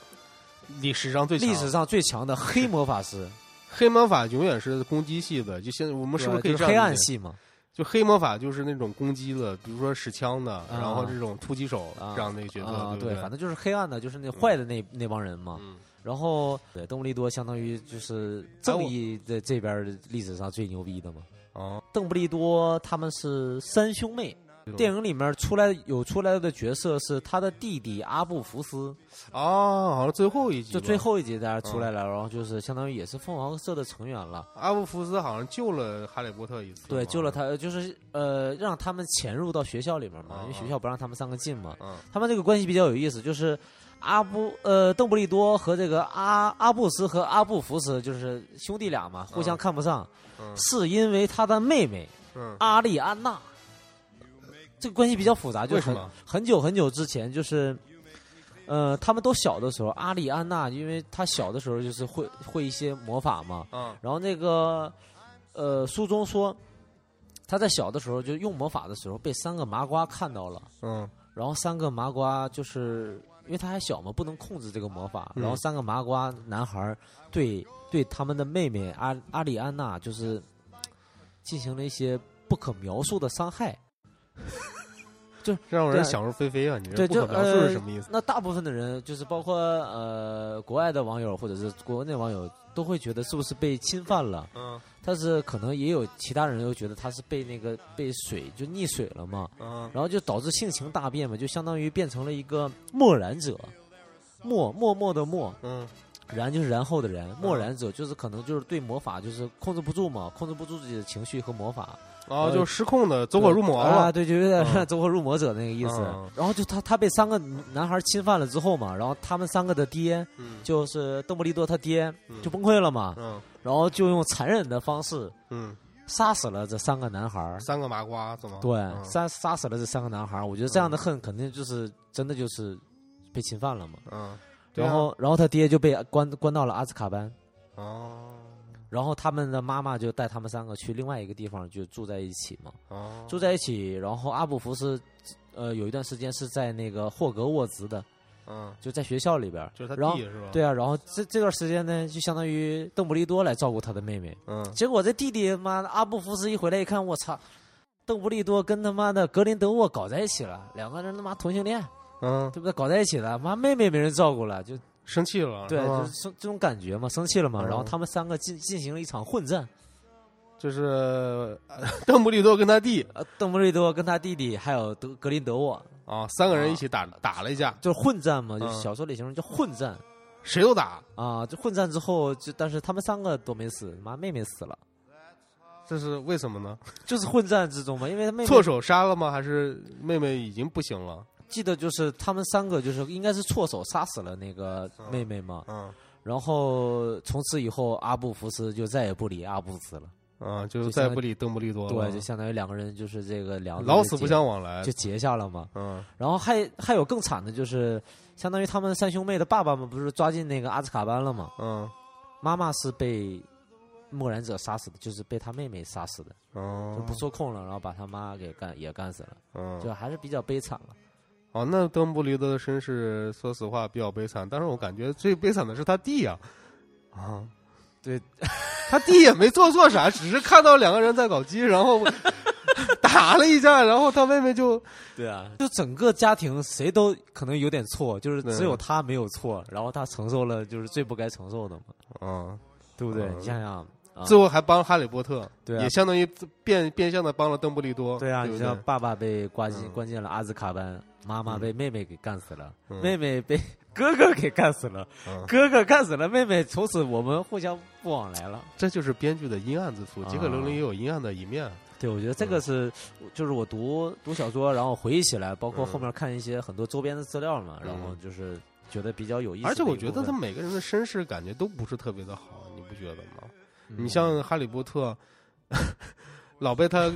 历史上最强历史上最强的黑魔法师，黑魔法永远是攻击系的，就现在我们是不是可以对就是黑？暗系嘛？就黑魔法就是那种攻击的，比如说使枪的，啊然后这种突击手啊这样的一个角色，啊，对？反正就是黑暗的，就是那坏的那那帮人嘛。嗯然后对邓布利多相当于就是正义的这边历史上最牛逼的嘛。哦，邓布利多他们是三兄妹，电影里面出来有出来的角色是他的弟弟阿布福斯，哦，好像最后一集吧，就最后一集大家出嗯来了，然后就是相当于也是凤凰社的成员了，阿布福斯好像救了哈利波特一次，对，救了。他，就是呃让他们潜入到学校里面嘛，嗯因为学校不让他们三个进嘛，嗯他们这个关系比较有意思，就是阿布呃邓布利多和这个阿阿布斯和阿布福斯就是兄弟俩嘛，互相看不上，嗯。是因为他的妹妹嗯，阿丽安娜。这个关系比较复杂，就是很？很久很久之前，就是，呃，他们都小的时候，阿里安娜，因为她小的时候就是会会一些魔法嘛，嗯。然后那个，呃，书中说，她在小的时候就用魔法的时候被三个麻瓜看到了，嗯。然后三个麻瓜就是因为她还小嘛，不能控制这个魔法，嗯。然后三个麻瓜男孩对对他们的妹妹阿阿里安娜就是进行了一些不可描述的伤害。让人想入非非啊！你这不可描述是呃什么意思？那大部分的人，就是包括呃国外的网友或者是国内网友，都会觉得是不是被侵犯了？嗯。但是可能也有其他人又觉得他是被那个被水就溺水了嘛，嗯。然后就导致性情大变嘛，就相当于变成了一个默然者，默默默的默，嗯。然就是然后的然，默然者就是可能就是对魔法就是控制不住嘛，控制不住自己的情绪和魔法，哦，就失控的走火入魔啊，了。对，就有点走火入魔者那个意思。嗯然后就他他被三个男孩侵犯了之后嘛，然后他们三个的爹嗯就是邓布利多他爹嗯就崩溃了嘛，嗯然后就用残忍的方式嗯，杀死了这三个男孩。三个麻瓜怎么？对，嗯杀杀死了这三个男孩。我觉得这样的恨肯定就是真的就是被侵犯了嘛。嗯，啊然后然后他爹就被关关到了阿兹卡班。哦然后他们的妈妈就带他们三个去另外一个地方，就住在一起嘛，哦，住在一起。然后阿布福斯，呃，有一段时间是在那个霍格沃兹的，嗯，就在学校里边。就是他然后弟是吧？，对啊，然后这这段时间呢，就相当于邓布利多来照顾他的妹妹。嗯结果这弟弟妈的阿布福斯一回来一看，我操，邓布利多跟他妈的格林德沃搞在一起了，两个人他妈同性恋，嗯，对不对？搞在一起了，妈妹妹没人照顾了，就生气了，对，就是生这种感觉嘛，生气了嘛。嗯然后他们三个进进行了一场混战，就是呃 邓布利多跟他弟，呃，邓布利多跟他弟弟还有德格林德沃，啊，三个人一起打打了一架，就是混战嘛，就是小说里形容叫混战谁都打，啊。就混战之后，就但是他们三个都没死，妈妹妹死了，这是为什么呢？就是混战之中嘛，因为他妹妹错手杀了吗？还是妹妹已经不行了？记得就是他们三个就是应该是错手杀死了那个妹妹嘛，嗯。然后从此以后阿布福斯就再也不理阿布斯了，啊，就再不理邓布利多了，对，就相当于两个人就是这个两老死不相往来。就。结下了嘛。嗯。然后还还有更惨的就是，相当于他们三兄妹的爸爸们不是抓进那个阿兹卡班了嘛？嗯。妈妈是被默然者杀死的，就是被他妹妹杀死的，哦。就哦不受控了，然后把他妈给干也干死了，嗯。就还是比较悲惨了。哦，那邓布利多的身世，说实话比较悲惨，但是我感觉最悲惨的是他弟呀、啊，对，他弟也没做错啥，只是看到两个人在搞基，然后 打了一架，然后他妹妹就 对啊，就整个家庭谁都可能有点错，就是只有他没有错，然后他承受了就是最不该承受的嘛，啊，对不对？嗯你想想，啊最后还帮哈利波特，对啊也相当于变变相的帮了邓布利多，对啊，对对你像爸爸被关进嗯关进了阿兹卡班，妈妈被妹妹给干死了，嗯妹妹被哥哥给干死了，嗯哥哥干死了妹妹，从此我们互相不往来了。这就是编剧的阴暗之处。啊杰克·罗琳也有阴暗的一面，对，我觉得这个是，就是我读读小说，然后回忆起来，包括后面看一些很多周边的资料嘛，嗯然后就是觉得比较有意思而且。我觉得他每个人的身世感觉都不是特别的好，你不觉得吗？嗯你像哈利波特，老被他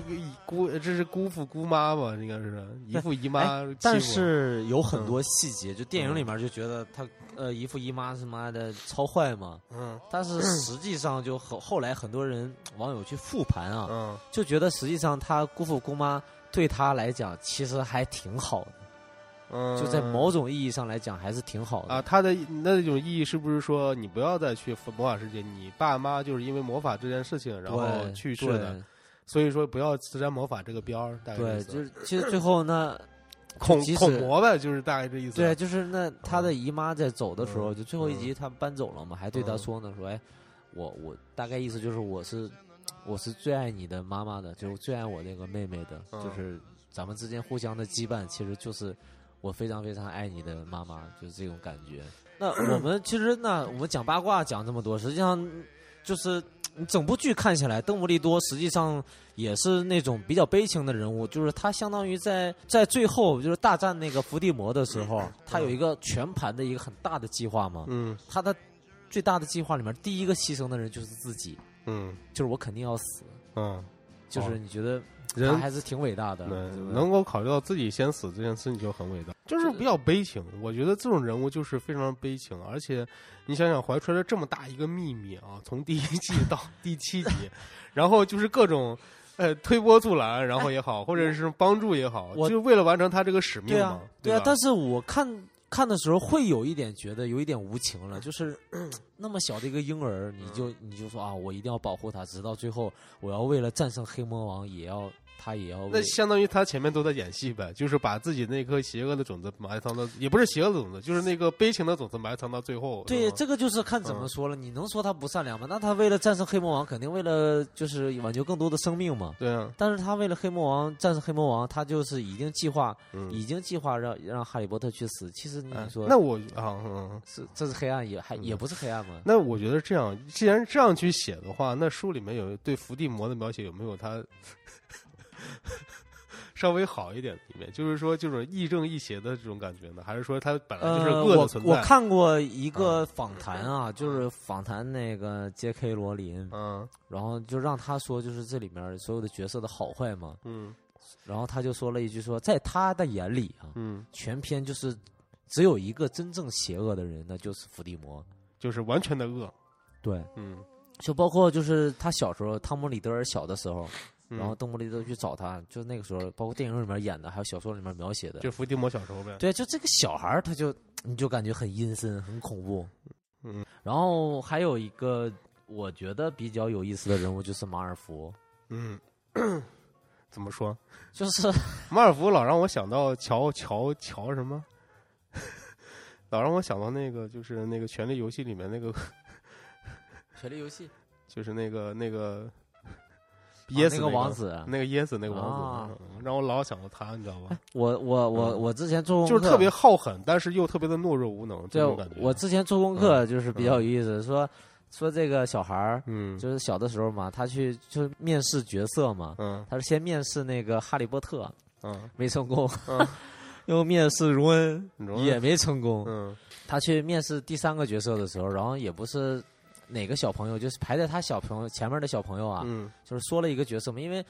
姑，这是姑父姑妈吧？应该是姨父姨妈但是有很嗯多细节，就电影里面就觉得他呃姨父姨妈他妈的超坏嘛，嗯但是实际上就后后来很多人网友去复盘啊，嗯就觉得实际上他姑父姑妈对他来讲其实还挺好的，嗯，就在某种意义上来讲还是挺好的啊，他的那种意义是不是说你不要再去魔法世界？你爸妈就是因为魔法这件事情然后对去世的，所以说不要自沾魔法这个边儿。大概对，就是其实最后那，恐恐魔呗，就是大概这意思。对，就是那他的姨妈在走的时候，嗯就最后一集他搬走了嘛，还对他嗯说呢，说哎，我我大概意思就是我是我是最爱你的妈妈的，就是最爱我那个妹妹的，嗯就是咱们之间互相的羁绊，其实就是我非常非常爱你的妈妈，就是这种感觉。那我们其实那我们讲八卦讲这么多，实际上就是你整部剧看起来，邓布利多实际上也是那种比较悲情的人物，就是他相当于在在最后就是大战那个伏地魔的时候，他有一个全盘的一个很大的计划嘛。嗯他的最大的计划里面，第一个牺牲的人就是自己，嗯就是我肯定要死。嗯，就是你觉得他人还是挺伟大的，能够考虑到自己先死这件事情就很伟大，就是比较悲情。我觉得这种人物就是非常悲情，而且你想想，怀揣着这么大一个秘密啊，从第一季到 第七集，然后就是各种。呃，推波助澜，然后也好，或者是帮助也好，我就为了完成他这个使命嘛对啊，，对啊。但是我看看的时候会有一点觉得有一点无情了，就是 那么小的一个婴儿，你就你就说啊，我一定要保护他，直到最后，我要为了战胜黑魔王，也要他也要那相当于他前面都在演戏呗，就是把自己那颗邪恶的种子埋藏到，也不是邪恶的种子，就是那个悲情的种子埋藏到最后。对，这个就是看怎么说了。你能说他不善良吗？那他为了战胜黑魔王，肯定为了就是挽救更多的生命嘛。对啊，但是他为了黑魔王战胜黑魔王，他就是已经计划，嗯，已经计划让让哈利波特去死。其实你哎说，那我啊，嗯，是这是黑暗也还也不是黑暗嘛？那我觉得这样，既然这样去写的话，那书里面有对伏地魔的描写有没有他 稍微好一点的一面？就是说，这种亦正亦邪的这种感觉呢，还是说他本来就是恶的存在？我看过一个访谈啊，就是访谈那个 J.K. 罗琳，嗯然后就让他说，就是这里面所有的角色的好坏嘛。嗯然后他就说了一句说，在他的眼里啊，嗯，全篇就是只有一个真正邪恶的人，那就是伏地魔。就是完全的恶。对，嗯，就包括就是他小时候，汤姆里德尔小的时候，嗯然后邓布利多去找他，就那个时候，包括电影里面演的，还有小说里面描写的，就伏地魔小时候呗。对，就这个小孩儿，他就你就感觉很阴森、很恐怖。嗯，然后还有一个我觉得比较有意思的人物就是马尔福，嗯，怎么说？就是马尔福老让我想到乔乔乔什么，老让我想到那个就是那个《权力游戏》里面那个权力游戏 就是那个那个那个噎死个王子啊那个噎死那个王子，让我老想到他，你知道吧？我我我嗯我之前做功课就是特别好狠，但是又特别的懦弱无能，这对种感觉。我之前做功课就是比较有意思，说说这个小孩儿嗯就是小的时候嘛，他去就是面试角色嘛，嗯他是先面试那个哈利波特嗯没成功，嗯又面试荣恩也没成功。嗯他去面试第三个角色的时候，然后也不是哪个小朋友，就是排在他小朋友前面的小朋友啊，嗯。就是说了一个角色嘛，因为。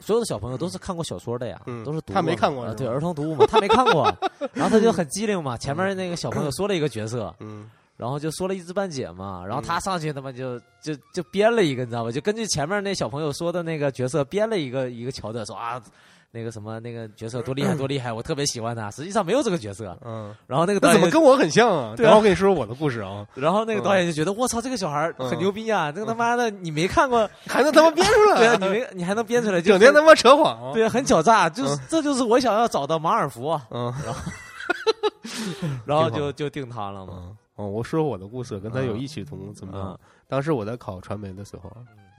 所有的小朋友都是看过小说的呀，嗯。都是读他没过啊对看过是吧儿童读物嘛，他没看过，然后他就很机灵嘛，前面那个小朋友说了一个角色，嗯。然后就说了一知半解嘛，然后嗯他上去他妈就就就编了一个，你知道吧？就根据前面那小朋友说的那个角色编了一个一个桥段，说啊，那个什么那个角色多厉害多厉害，我特别喜欢他。实际上没有这个角色。嗯，然后那个导演，那怎么跟我很像啊？然后我跟你说说我的故事啊，然后那个导演就觉得我操，这个小孩很牛逼啊！这个他妈的你没看过，还能他妈编出来？对啊，你没你还能编出来，就整天他妈扯谎啊！对啊，很狡诈，就是这就是我想要找的马尔福啊，嗯然后 然后就就定他了嘛。嗯哦，我说我的故事跟他有异曲同工，之妙？当时我在考传媒的时候，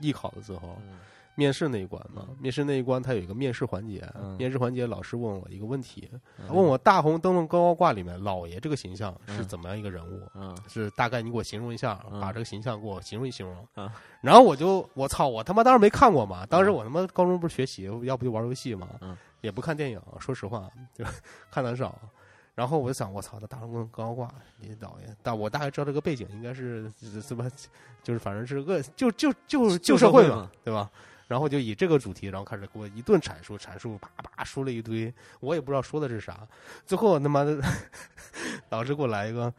艺考的时候，嗯面试那一关嘛，面试那一关它有一个面试环节，嗯。面试环节老师问我一个问题，嗯。问我大红灯笼高高挂里面老爷这个形象是嗯。怎么样一个人物？嗯。是大概你给我形容一下，嗯。把这个形象给我形容一形容。嗯。然后我就我操，我他妈当时没看过嘛，当时我他妈高中不是学习，要不就玩游戏嘛，嗯。也不看电影，说实话就看的少。然后我就想，我操，那大红灯高高挂，你导演，但我大概知道这个背景应该是什么，就是反正是个就就就旧社会嘛嘛，对吧？然后就以这个主题，然后开始给我一顿阐述，阐述啪啪说了一堆，我也不知道说的是啥。最后他妈的，老师给我来一个，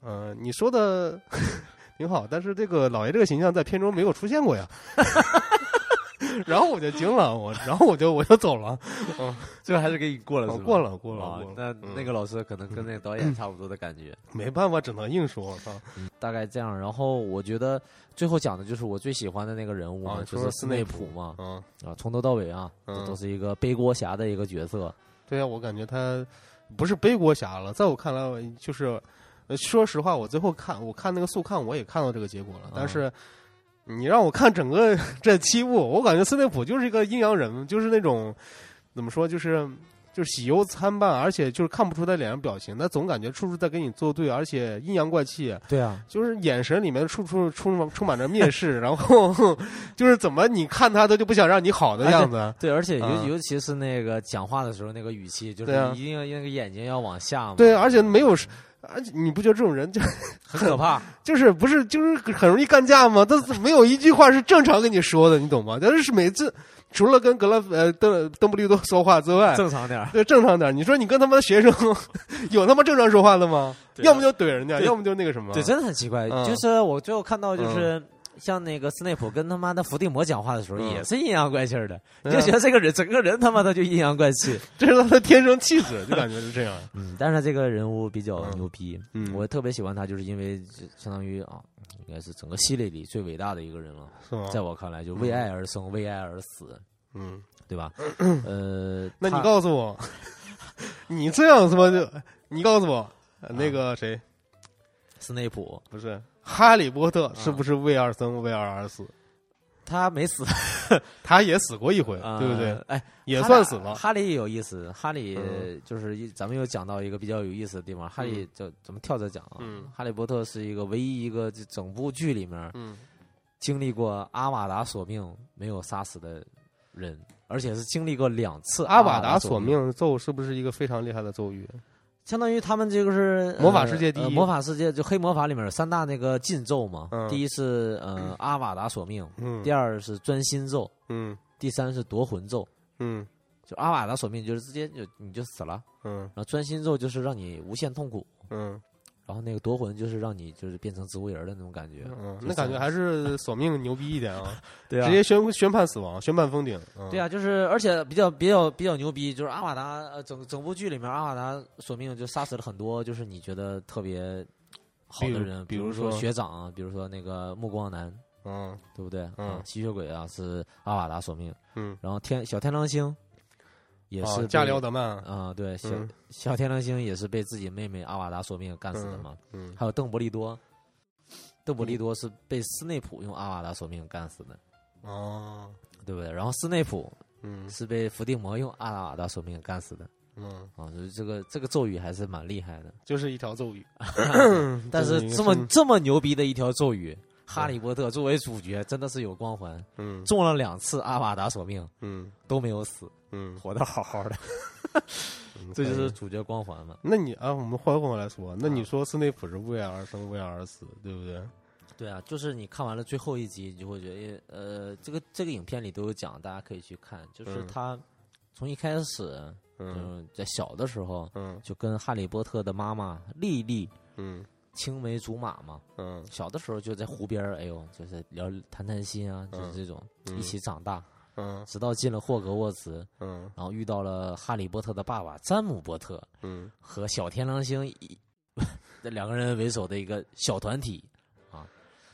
呃，你说的 挺好，但是这个老爷这个形象在片中没有出现过呀。然后我就惊了，我，然后我就我就走了，嗯最后还是给你过了过了过了啊，那嗯。那个老师可能跟那个导演差不多的感觉，没办法，只能硬说，我操，大概这样。然后我觉得最后讲的就是我最喜欢的那个人物就是斯内普嘛，嗯，啊，从头到尾啊，嗯。这都是一个背锅侠的一个角色。对啊，我感觉他不是背锅侠了，在我看来就是，呃说实话，我最后看我看那个速看，我也看到这个结果了，但是。你让我看整个 这七部，我感觉斯内普就是一个阴阳人，就是那种怎么说，就是就是喜忧参半，而且就是看不出他脸上表情，他总感觉处处在跟你作对，而且阴阳怪气，对啊，就是眼神里面处处充充满着蔑视，然后 就是怎么你看他他就不想让你好的样子。对，而且尤、啊尤其是那个讲话的时候那个语气，就是一定要那个眼睛要往下嘛。对，而且没有，而且你不觉得这种人就 很可怕。就是不是就是很容易干架吗？他没有一句话是正常跟你说的，你懂吗？但是每次除了跟格拉呃邓邓布利多说话之外，正常点儿。对正常点。你说你跟他们的学生 有他妈正常说话的吗？要么就怼人家，要么就那个什么。对，真的很奇怪。嗯就是我最后看到，就是、像那个斯内普跟他妈的伏地魔讲话的时候，嗯。也是阴阳怪气儿的，你就觉得这个人 整个人他妈的就阴阳怪气。这是他的天生气质，就感觉是这样。嗯，但是他这个人物比较嗯牛逼，嗯。我特别喜欢他，就是因为相当于啊，应该是整个系列里最伟大的一个人了。在我看来，就为爱而生，为爱而死，嗯，对吧？呃，那你告诉我，你这样他妈就，你告诉我，呃那个谁？斯内普。不是哈利波特是不是为二生，为二而死？他没死，他也死过一回，呃对不对？？哎，也算死了。哈利也有意思，哈利嗯就是一咱们又讲到一个比较有意思的地方。哈利就咱们跳着讲啊，嗯哈利波特是一个唯一一个就整部剧里面嗯经历过阿瓦达索命没有杀死的人，而且是经历过两次阿瓦瓦达索命咒是不是一个非常厉害的咒语？相当于他们这个是魔法呃世界第一。呃魔法世界就黑魔法里面有三大那个禁咒嘛，嗯第一是呃 阿瓦达索命，嗯。第二是专心咒，嗯。第三是夺魂咒。嗯。就阿瓦达索命就是直接就你就死了，嗯。然后专心咒就是让你无限痛苦，嗯然后那个夺魂就是让你就是变成植物人的那种感觉。嗯，那感觉还是索命牛逼一点啊！对啊直接宣宣判死亡，宣判封顶。嗯对啊，就是而且比较比较比较牛逼，就是阿瓦达呃整整部剧里面阿瓦达索命就杀死了很多就是你觉得特别好的人，比如如说说学长啊，比如说那个暮光男，嗯对不对？嗯啊吸血鬼啊是阿瓦达索命，嗯，然后天小天狼星也是啊加里奥德曼。啊，对，小、嗯小天狼星也是被自己妹妹阿瓦达索命干死的嘛。嗯还有邓布利多，邓布利多是被斯内普用阿瓦达索命干死的，哦，对不对？然后斯内普嗯是被伏地魔用阿瓦达索命干死的嗯，啊，就是这个这个咒语还是蛮厉害的。就是一条咒语。但是这么生这么牛逼的一条咒语，哈利波特作为主角真的是有光环，嗯中了两次阿瓦达索命嗯都没有死，嗯，活得好好的，这就是主角光环嘛。那你啊，我们换过来说，那你说斯内普是为爱而生，为爱而死，对不对？对啊，就是你看完了最后一集，你就会觉得，呃，这个这个影片里都有讲，大家可以去看，就是嗯。他从一开始，嗯。嗯，在小的时候嗯。就跟哈利波特的妈妈莉莉嗯。青梅竹马嘛，嗯。小的时候就在湖边，哎呦，就是聊谈谈心啊，就是这种、嗯。一起长大，嗯。直到进了霍格沃茨，嗯。然后遇到了哈利波特的爸爸詹姆波特嗯。和小天狼星一这两个人为首的一个小团体啊，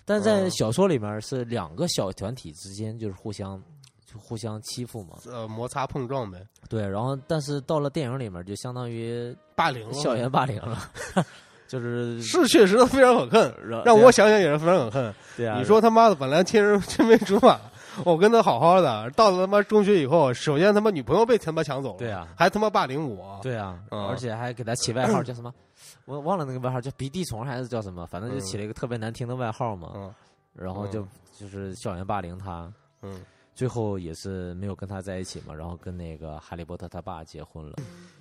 但在嗯。小说里面是两个小团体之间就是互相就互相欺负嘛，呃，摩擦碰撞呗，对，然后但是到了电影里面就相当于霸凌了校园霸凌了，就是是确实非常可恨，让让我想想也是非常可恨。对啊，你说他妈的，本来亲人青梅竹马，我跟他好好的，到了他妈中学以后，首先他妈女朋友被他妈抢走了，对啊，还他妈霸凌我，对啊，嗯而且还给他起外号叫什么？我忘了那个外号叫鼻涕虫还是叫什么？反正就起了一个特别难听的外号嘛。嗯然后就嗯就是校园霸凌他，嗯最后也是没有跟他在一起嘛，然后跟那个哈利波特他爸结婚了。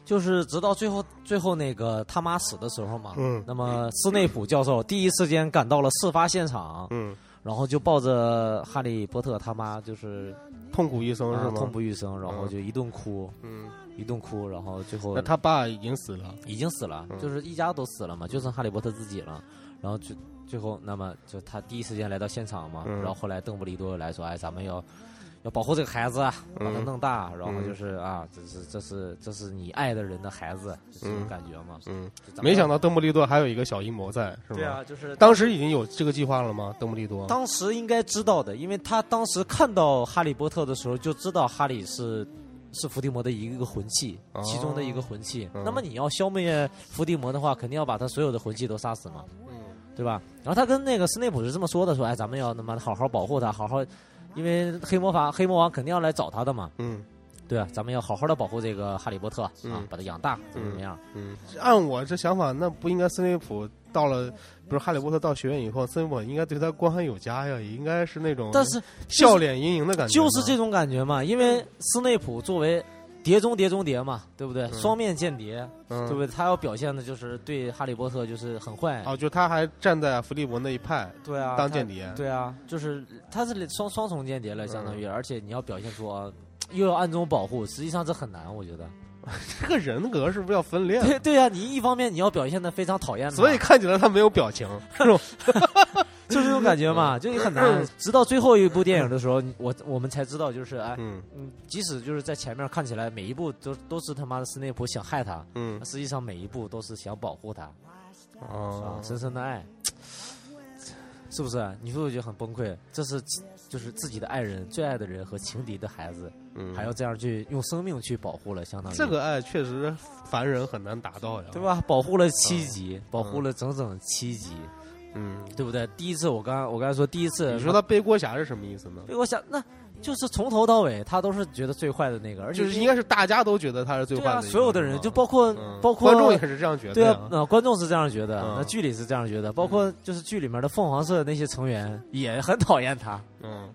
就是直到最后最后那个他妈死的时候嘛，嗯那么斯内普教授第一时间赶到了事发现场，嗯，然后就抱着哈利波特他妈就是痛苦一生是吗？啊痛不欲生，然后嗯。就一顿哭，嗯，一顿哭，然后最后那他爸已经死了，已经死了，嗯。就是一家都死了嘛，就剩哈利波特自己了。然后就最后，那么就他第一时间来到现场嘛，嗯。然后后来邓布利多来说，哎，咱们要要保护这个孩子，啊，把他嗯弄大，然后嗯就是啊，这是这是这是你爱的人的孩子，就这种嗯感觉嘛。嗯，没想到邓布利多还有一个小阴谋在，是吧？对啊，就是当时已经有这个计划了吗？邓布利多？当时应该知道的，因为他当时看到哈利波特的时候就知道哈利是。是伏地魔的一个魂器，哦其中的一个魂器。嗯那么你要消灭伏地魔的话，肯定要把他所有的魂器都杀死嘛。嗯对吧？然后他跟那个斯内普是这么说的：说，哎，咱们要他妈好好保护他，好好，因为黑魔法黑魔王肯定要来找他的嘛，嗯对啊，咱们要好好的保护这个哈利波特啊，嗯把他养大，怎么怎么样？嗯，按我这想法，那不应该斯内普到了，比如哈利波特到学院以后，斯内普应该对他关怀有加呀，也应该是那种但是笑脸盈盈的感觉嘛，就是这种感觉嘛，因为斯内普作为碟中谍中谍嘛，对不对？嗯双面间谍，嗯，对不对？他要表现的就是对哈利波特就是很坏，哦，就他还站在伏地魔那一派对啊，当间谍，对啊，就是他是双双重间谍了，相当于，嗯而且你要表现出啊，又要暗中保护，实际上这很难，我觉得。这个人格是不是要分裂？对对啊、你一方面你要表现的非常讨厌，所以看起来他没有表情，是吧？就这种感觉嘛，就你很难。直到最后一部电影的时候，我我们才知道，就是哎，嗯嗯，即使就是在前面看起来每一部都都是他妈的斯内普想害他，嗯实际上每一步都是想保护他啊哦，，深深的爱，是不是？你会不会觉得很崩溃？这是就是自己的爱人、最爱的人和情敌的孩子，嗯，还要这样去用生命去保护了，相当于这个爱确实凡人很难达到呀，对？吧？保护了七集，保护了整整七集，嗯，对不对？第一次我刚我刚才说第一次，你说他背锅侠是什么意思呢？背锅侠那就是从头到尾他都是觉得最坏的那个，而且就是应该是大家都觉得他是最坏的所有的人就包括嗯。包括观众也是这样觉得对啊，，呃，观众是这样觉得，嗯。那剧里是这样觉得，包括就是剧里面的凤凰社那些成员也很讨厌他，嗯，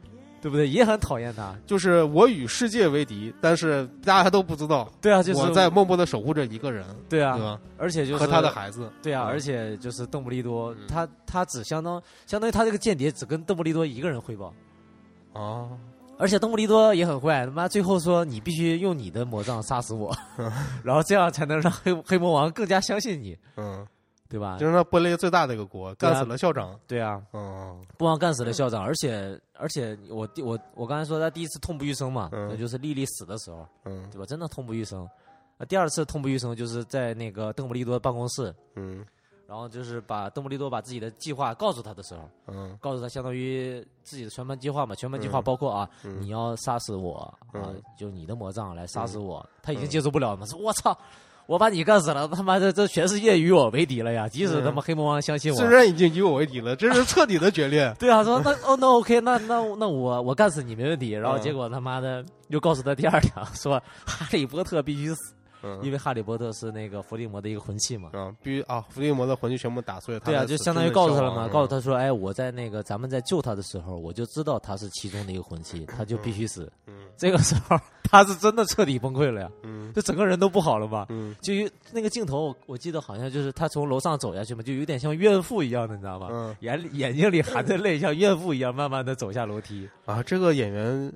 对不对？也很讨厌他。就是我与世界为敌，但是大家都不知道，对啊，就是我在默默的守护着一个人，对啊，对吧？而且就是和他的孩子，对啊，嗯。而且就是邓布利多，嗯。他他只相当相当于他这个间谍只跟邓布利多一个人汇报，哦，而且邓布利多也很坏，他妈最后说你必须用你的魔杖杀死我，然后这样才能让黑黑魔王更加相信你，嗯，对吧？就是他背了一个最大的一个锅，干死了校长，对啊，嗯。不光干死了校长，而且而且我第我我刚才说他第一次痛不欲生嘛，就是莉莉死的时候，嗯。对吧？真的痛不欲生。啊，第二次痛不欲生就是在那个邓布利多办公室，嗯。然后就是把邓布利多把自己的计划告诉他的时候，嗯。告诉他相当于自己的全盘计划嘛，全盘计划嗯。包括啊，嗯。你要杀死我啊嗯，就你的魔杖来杀死我，他已经嗯接受不了了嘛，说我操，我把你干死了，他妈的这全世界与我为敌了呀！即使他妈黑魔王相信我，虽然已经与我为敌了，这是彻底的决裂。对啊，说 那哦那 OK，那那那我我干死你没问题。然后嗯结果他妈的又告诉他第二条，说哈利波特必须死，嗯。因为哈利波特是那个伏地魔的一个魂器嘛。啊，必须啊，伏地魔的魂器全部打碎，他对啊，就相当于告诉他了嘛，告诉他说，哎，我在那个咱们在救他的时候，我就知道他是其中的一个魂器，他就必须死。嗯。这个时候他是真的彻底崩溃了呀，嗯。就整个人都不好了嘛。嗯。就有那个镜头，我我记得好像就是他从楼上走下去嘛，就有点像怨妇一样的，你知道吗？嗯。眼眼睛里含着泪，像怨妇一样慢慢的走下楼梯，啊，这个演员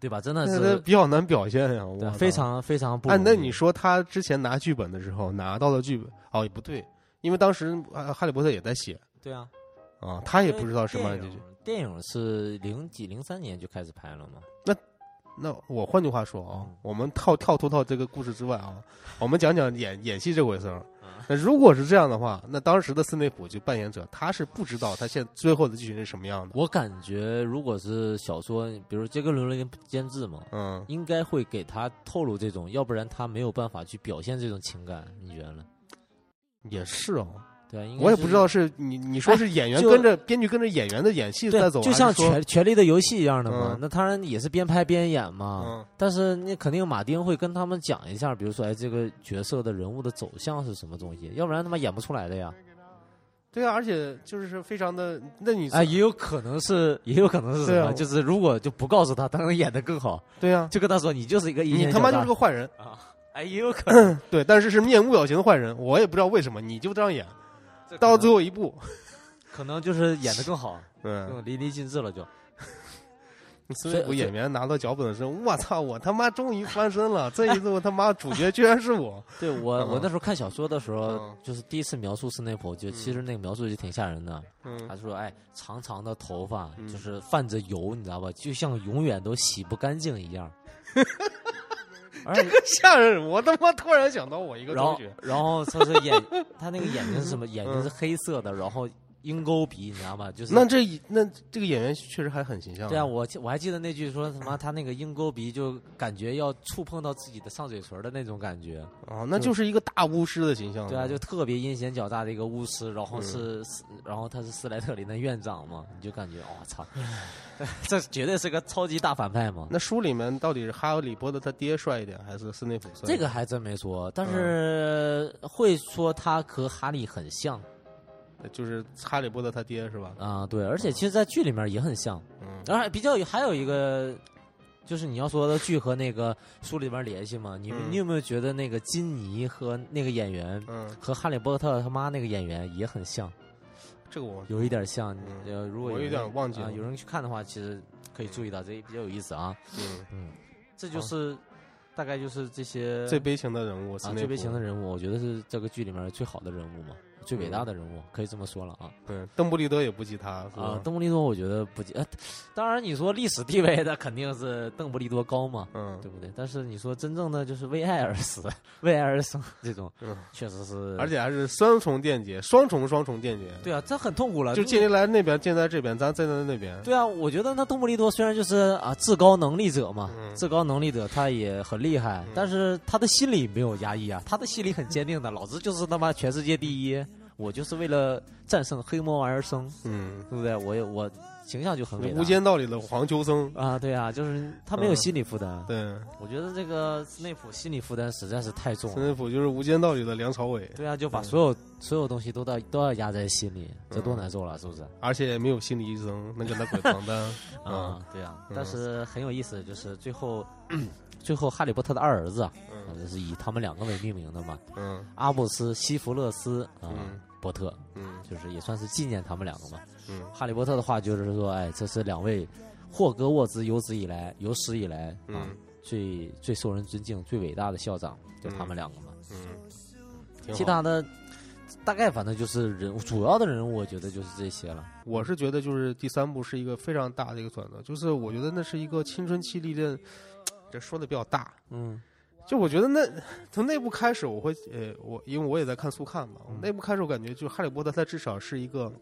对吧？真的那是比较难表现呀，我对非常非常不哎。那你说他之前拿剧本的时候拿到了剧本，哦，也不对，因为当时啊哈利波特也在写对啊，啊，他也不知道什么电影结局。电影是零几零三年就开始拍了嘛？那我换句话说啊嗯，我们跳跳脱到这个故事之外啊，我们讲讲演演戏这回事儿。啊那如果是这样的话，那当时的斯内普就扮演者，他是不知道他现最后的剧情是什么样的。我感觉如果是小说，比如杰克伦伦监制嘛，嗯，应该会给他透露这种，要不然他没有办法去表现这种情感。你觉得呢？也是哦，对啊，应该是我也不知道是你你说是演员跟着编剧跟着演员的演戏在，走，就像权权力的游戏一样的嘛。嗯那当然也是边拍边演嘛。嗯但是那肯定马丁会跟他们讲一下，比如说，哎，这个角色的人物的走向是什么东西，要不然他妈演不出来的呀。对啊，而且就是非常的，那你哎，也有可能是，也有可能是什么？就是如果就不告诉他，他能演的更好，对啊，就跟他说你就是一个你他妈就是个坏人，啊！哎，也有可能 对，但是是面无表情的坏人，我也不知道为什么，你就这样演，到最后后一步，可能就是演的更好，嗯，更淋漓尽致了就。斯内普演员拿到脚本的时候，我操，我他妈终于翻身了！这一次我他妈主角居然是我，对我，嗯我那时候看小说的时候嗯，就是第一次描述斯内普，就其实那个描述就挺吓人的。嗯他说：“哎，长长的头发嗯就是泛着油，你知道吧？就像永远都洗不干净一样。而且，吓人！我他妈突然想到我一个然后同学，，然后他是眼，他那个眼睛是什么？眼睛是黑色的，然后鹰钩鼻，你知道吗？就是那这那这个演员确实还很形象。对啊，，我我还记得那句说什么，他那个鹰钩鼻就感觉要触碰到自己的上嘴唇的那种感觉。哦，那就是一个大巫师的形象。对啊，就特别阴险狡诈的一个巫师，然后嗯是，斯然后他是斯莱特林的院长嘛，你就感觉我、操，这绝对是个超级大反派嘛。那书里面到底是哈利波特他爹帅一点，还是斯内普帅？这个还真没说，但嗯是会说他和哈利很像就是哈利波特他爹是吧？啊、对，而且其实，在剧里面也很像。嗯然后，比较还有一个，就是你要说的剧和那个书里边联系嘛，你、嗯你有没有觉得那个金妮和那个演员嗯，和哈利波特他妈那个演员也很像，这个我有一点像。嗯呃，如果我有人啊、点忘记了有人去看的话，其实可以注意到，这比较有意思啊。嗯嗯，这就是、大概就是这些最悲情的人物，啊最悲情的。人物，我觉得是这个剧里面最好的人物嘛，最伟大的人物，可以这么说了啊。对，邓布利多也不及他，啊，邓布利多我觉得不及，呃，当然你说历史地位的肯定是邓布利多高嘛，嗯对不对？但是你说真正的就是为爱而死、为爱而生这种，嗯，确实是，而且还是双重电解，双重双重电解。对啊，这很痛苦了，就建立来那边，建在这边，咱建在那边。对啊，我觉得那邓布利多虽然就是啊至高能力者嘛，嗯至高能力者他也很厉害，嗯但是他的心里没有压抑啊，他的心里很坚定的，老子就是他妈全世界第一，我就是为了战胜黑魔王而生，嗯，对不对？我也我形象就很伟大。无间道里的黄秋生，啊，对啊，就是他没有嗯心理负担。对，我觉得这个斯内普心理负担实在是太重斯。内普就是无间道里的梁朝伟，对啊，就把嗯所有、所有东西都到都要压在心里，这多嗯难受了，是不是？而且没有心理医生能给他滚床单。啊，对啊，嗯。但是很有意思，就是最后，最后哈利波特的二儿子啊，是以他们两个为命名的嘛，嗯。阿布斯·西弗勒斯啊、嗯波特，嗯就是也算是纪念他们两个嘛。嗯哈利波特的话就是说，哎，这是两位霍格沃兹有史以来有史以来啊、嗯最最受人尊敬、最伟大的校长，就他们两个嘛。嗯，其他的大概反正就是人物主要的人物，我觉得就是这些了。我是觉得就是第三部是一个非常大的一个转折，就是我觉得那是一个青春期历练，这说的比较大。嗯就我觉得那从那部开始，我会呃，我因为我也在看速看嘛，嗯那部开始我感觉就哈利波特他至少是一个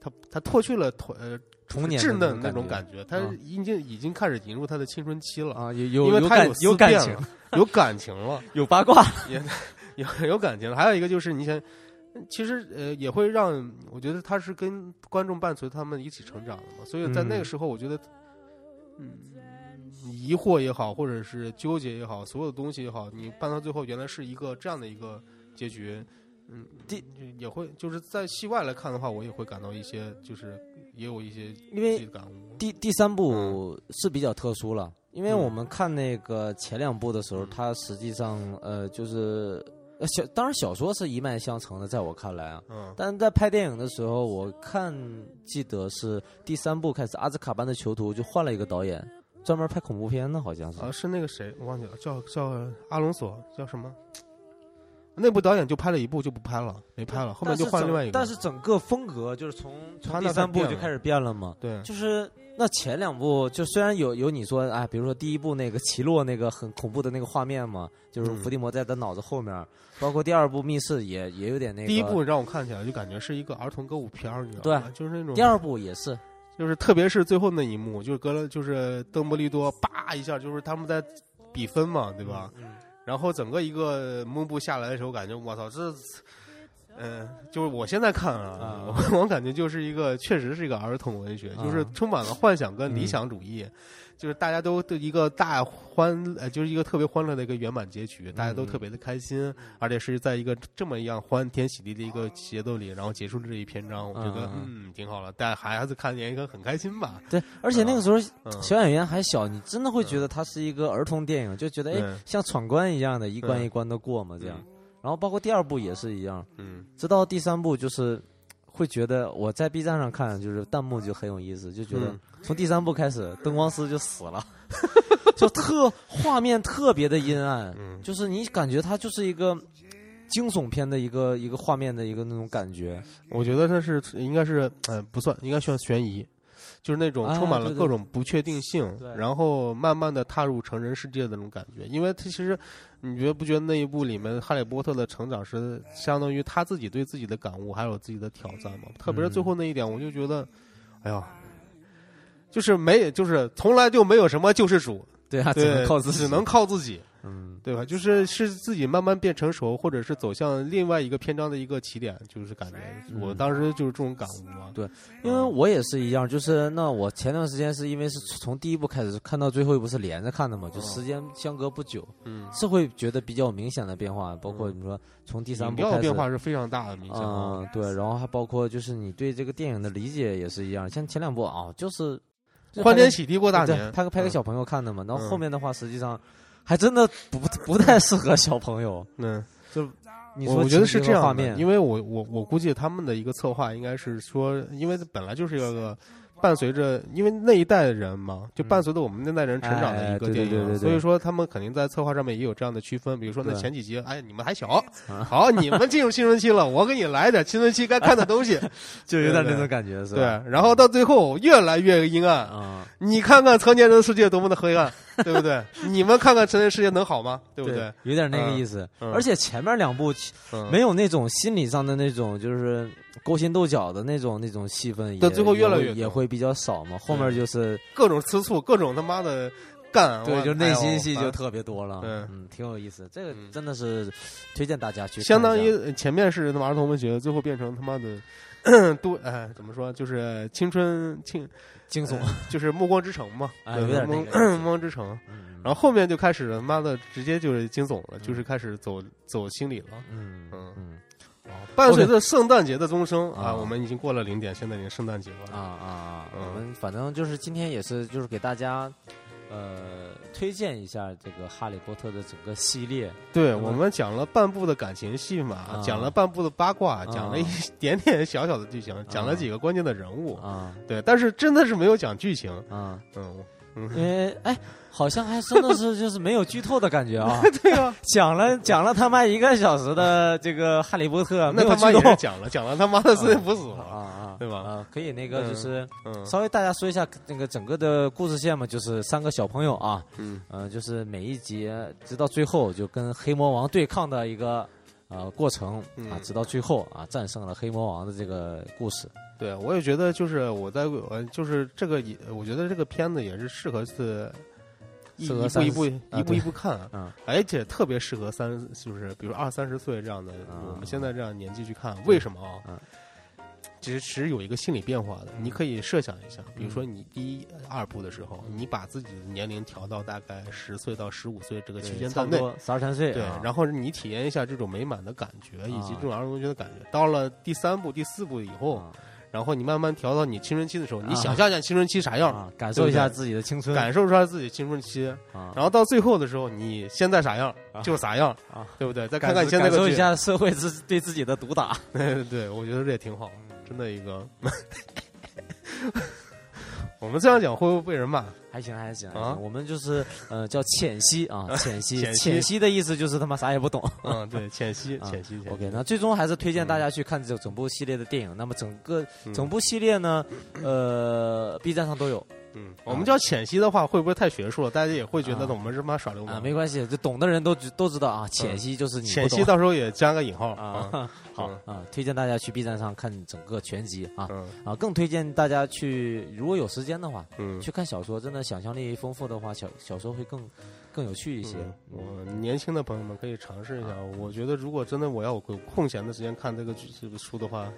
他他脱去了童呃童年稚嫩那那种感感觉，他啊已经已经开始引入他的青春期了，啊，有有因为他有感有感情了，有感情了。有八卦，有有感情了。还有一个就是你想，其实呃也会让我觉得他是跟观众伴随他们一起成长的嘛，所以在那个嗯时候，我觉得，嗯，疑惑也好，或者是纠结也好，所有的东西也好，你办到最后原来是一个这样的一个结局。嗯，第也会就是在戏外来看的话，我也会感到一些，就是也有一些因为感悟。第第三部是比较特殊了，因为嗯我们看那个前两部的时候，嗯它实际上呃就是呃小，当然小说是一脉相承的，在我看来啊，嗯但是在拍电影的时候，我看记得是第三部开始，《阿兹卡班的囚徒》就换了一个导演，专门拍恐怖片的，好像是。啊，是那个谁，我忘记了，叫叫阿隆索，叫什么？那部导演就拍了一部就不拍了，没拍了，后面就换另外一个。但是整个风格就是从他那从第三部就开始变了嘛。对，就是那前两部，就虽然有有你说啊，比如说第一部那个奇洛那个很恐怖的那个画面嘛，就是嗯伏地魔在他脑子后面，包括第二部密室也也有点那个。第一部让我看起来就感觉是一个儿童歌舞片儿，你知道吗？就是那种第二部也是，就是特别是最后那一幕，就是格兰就是邓布利多叭一下，就是他们在比分嘛，对吧？嗯？然后整个一个幕布下来的时候，感觉我操，这，嗯、就是我现在看啊，啊。我 我感觉就是一个确实是一个儿童文学，就是啊。充满了幻想跟理想主义，就是大家都对一个大欢，呃，就是一个特别欢乐的一个圆满结局，大家都特别的开心，而且是在一个这么一样欢天喜地的一个节奏里，然后结束这一篇章，我觉得嗯嗯挺好了，带孩子看应该很开心吧，对，而且那个时候嗯，小演员还小，你真的会觉得它是一个儿童电影，就觉得哎嗯，像闯关一样的，一关嗯一关的过嘛，这样嗯。然后包括第二部也是一样，嗯直到第三部就是会觉得我在 B 站上看，就是弹幕就很有意思，就觉得嗯从第三部开始，灯光师就死了，就特画面特别的阴暗，嗯就是你感觉它就是一个惊悚片的一个一个画面的一个那种感觉。我觉得它是应该是，呃，不算，应该算悬疑，就是那种啊充满了各种不确定性，对然后慢慢的踏入成人世界的那种感觉。因为他其实，你觉得不觉得那一部里面哈利波特的成长是相当于他自己对自己的感悟，还有自己的挑战嘛？特别是最后那一点，我就觉得，哎呀，就是没，就是从来就没有什么救世主，对啊，只，能靠自己，只能靠自己。嗯，对吧？就是是自己慢慢变成熟，或者是走向另外一个篇章的一个起点，就是感觉嗯我当时就是这种感悟嘛。对因为我也是一样，就是那我前段时间是因为是从第一部开始看到最后一部是连着看的嘛，就时间相隔不久，嗯，是会觉得比较明显的变化，包括你说从第三部开始变化是非常大的，明显啊。嗯，对，然后还包括就是你对这个电影的理解也是一样，像前两部啊，就是欢天喜地过大对年，嗯他拍给小朋友看的嘛，然后嗯后面的话实际上还真的不不太适合小朋友。嗯，你说我我觉得是这样的，因为我我我估计他们的一个策划应该是说，因为本来就是一个伴随着，因为那一代人嘛，就伴随着我们那代人成长的一个电影，所以说他们肯定在策划上面也有这样的区分。比如说那前几集，哎，你们还小，啊好，你们进入青春期了，我给你来点青春期该看的东西，就有点那种感觉，是吧对吧？，然后到最后越来越阴暗，啊，你看看成年人的世界多么的黑暗，对不对？你们看看成人世界能好吗？对不对？？有点那个嗯意思。嗯而且前面两部嗯没有那种心理上的那种就是勾心斗角的那种那种戏份也，对最后越来越也会比较少嘛。后面就是各种吃醋，各种他妈的干，对，我就内心戏就特别多了。嗯嗯，挺有意思。这个嗯真的是推荐大家去相当于呃前面是他妈儿童文学，最后变成他妈的 都哎怎么说，就是青春青惊悚呃。就是暮光之城嘛，有点那 暮个暮光之城。嗯然后后面就开始他妈的直接就是惊悚了，就是开始走走心理了。嗯嗯嗯伴随着圣诞节的钟声啊啊，我们已经过了零点，现在已经圣诞节了。啊啊我们反正就是今天也是就是给大家呃推荐一下这个《哈利波特》的整个系列。对，嗯我们讲了半部的感情戏嘛，啊讲了半部的八卦，讲了一点点小小的剧情，讲了啊几个关键的人物。啊对，但是真的是没有讲剧情。啊！嗯，因为哎，好像还真的是就是没有剧透的感觉啊！对啊，讲了讲了他妈一个小时的这个《哈利波特》，那他妈也讲了，讲了他妈的斯内普死啊了。啊，对吧啊，可以那个就是嗯稍微大家说一下那个整个的故事线嘛，就是三个小朋友啊，嗯呃，就是每一集直到最后就跟黑魔王对抗的一个呃过程啊嗯，直到最后啊战胜了黑魔王的这个故事。对，我也觉得就是我在呃，就是这个也，我觉得这个片子也是适合是一步一步啊一步一步看，嗯而且特别适合三，就是比如二三十岁这样的啊我们现在这样年纪去看，为什么啊嗯？其实其实有一个心理变化的，你可以设想一下，比如嗯说你第一二部的时候，你把自己的年龄调到大概十岁到十五岁这个区间段内，差不多十二三岁，对，啊然后你体验一下这种美满的感觉，以及啊这种儿童文学的感觉。到了第三部、第四部以后，啊然后你慢慢调到你青春期的时候，你啊想象一下青春期啥样，啊，感受一下自己的青春，感受一下自己青春期，啊，然后到最后的时候，你现在啥样啊就啥样啊，对不对？再看看你现在感受一，下社会自对自己的毒打。对 对对，我觉得这也挺好，真的一个。我们这样讲会不会被人骂？还行还行还啊？行，我们就是呃叫浅析啊，浅析浅析的意思就是他妈啥也不懂。嗯，对，浅析，啊浅析，OK，那最终还是推荐大家去看这整部系列的电影。那么整个嗯。整部系列呢，呃，B 站上都有嗯，我们叫浅析的话，会不会太学术了？大家也会觉得啊我们是妈耍流氓啊，氓。没关系，就懂的人都知都知道啊。浅析就是你不浅析到时候也加个引号啊。好啊，推荐大家去 B 站上看整个全集啊嗯啊，更推荐大家去，如果有时间的话，嗯，去看小说。真的想象力丰富的话，小小说会更更有趣一些。嗯我年轻的朋友们可以尝试一下。我觉得如果真的我要有空闲的时间看这个剧这个书的话，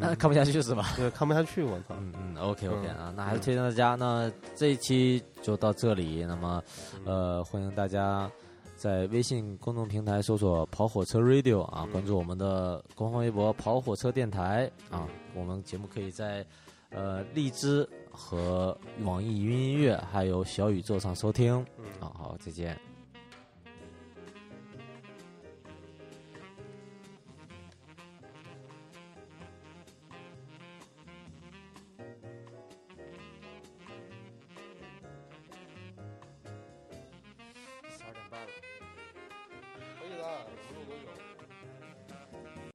那嗯，看不下去是吧？对，看不下去，我操。嗯嗯，OK OK 嗯啊，那还是推荐大家。那这一期就到这里。那么，呃，欢迎大家在微信公众平台搜索“跑火车 Radio” 啊，嗯关注我们的官方微博“跑火车电台”啊。我们节目可以在呃荔枝和网易云音乐还有小宇宙上收听。嗯好好，再见。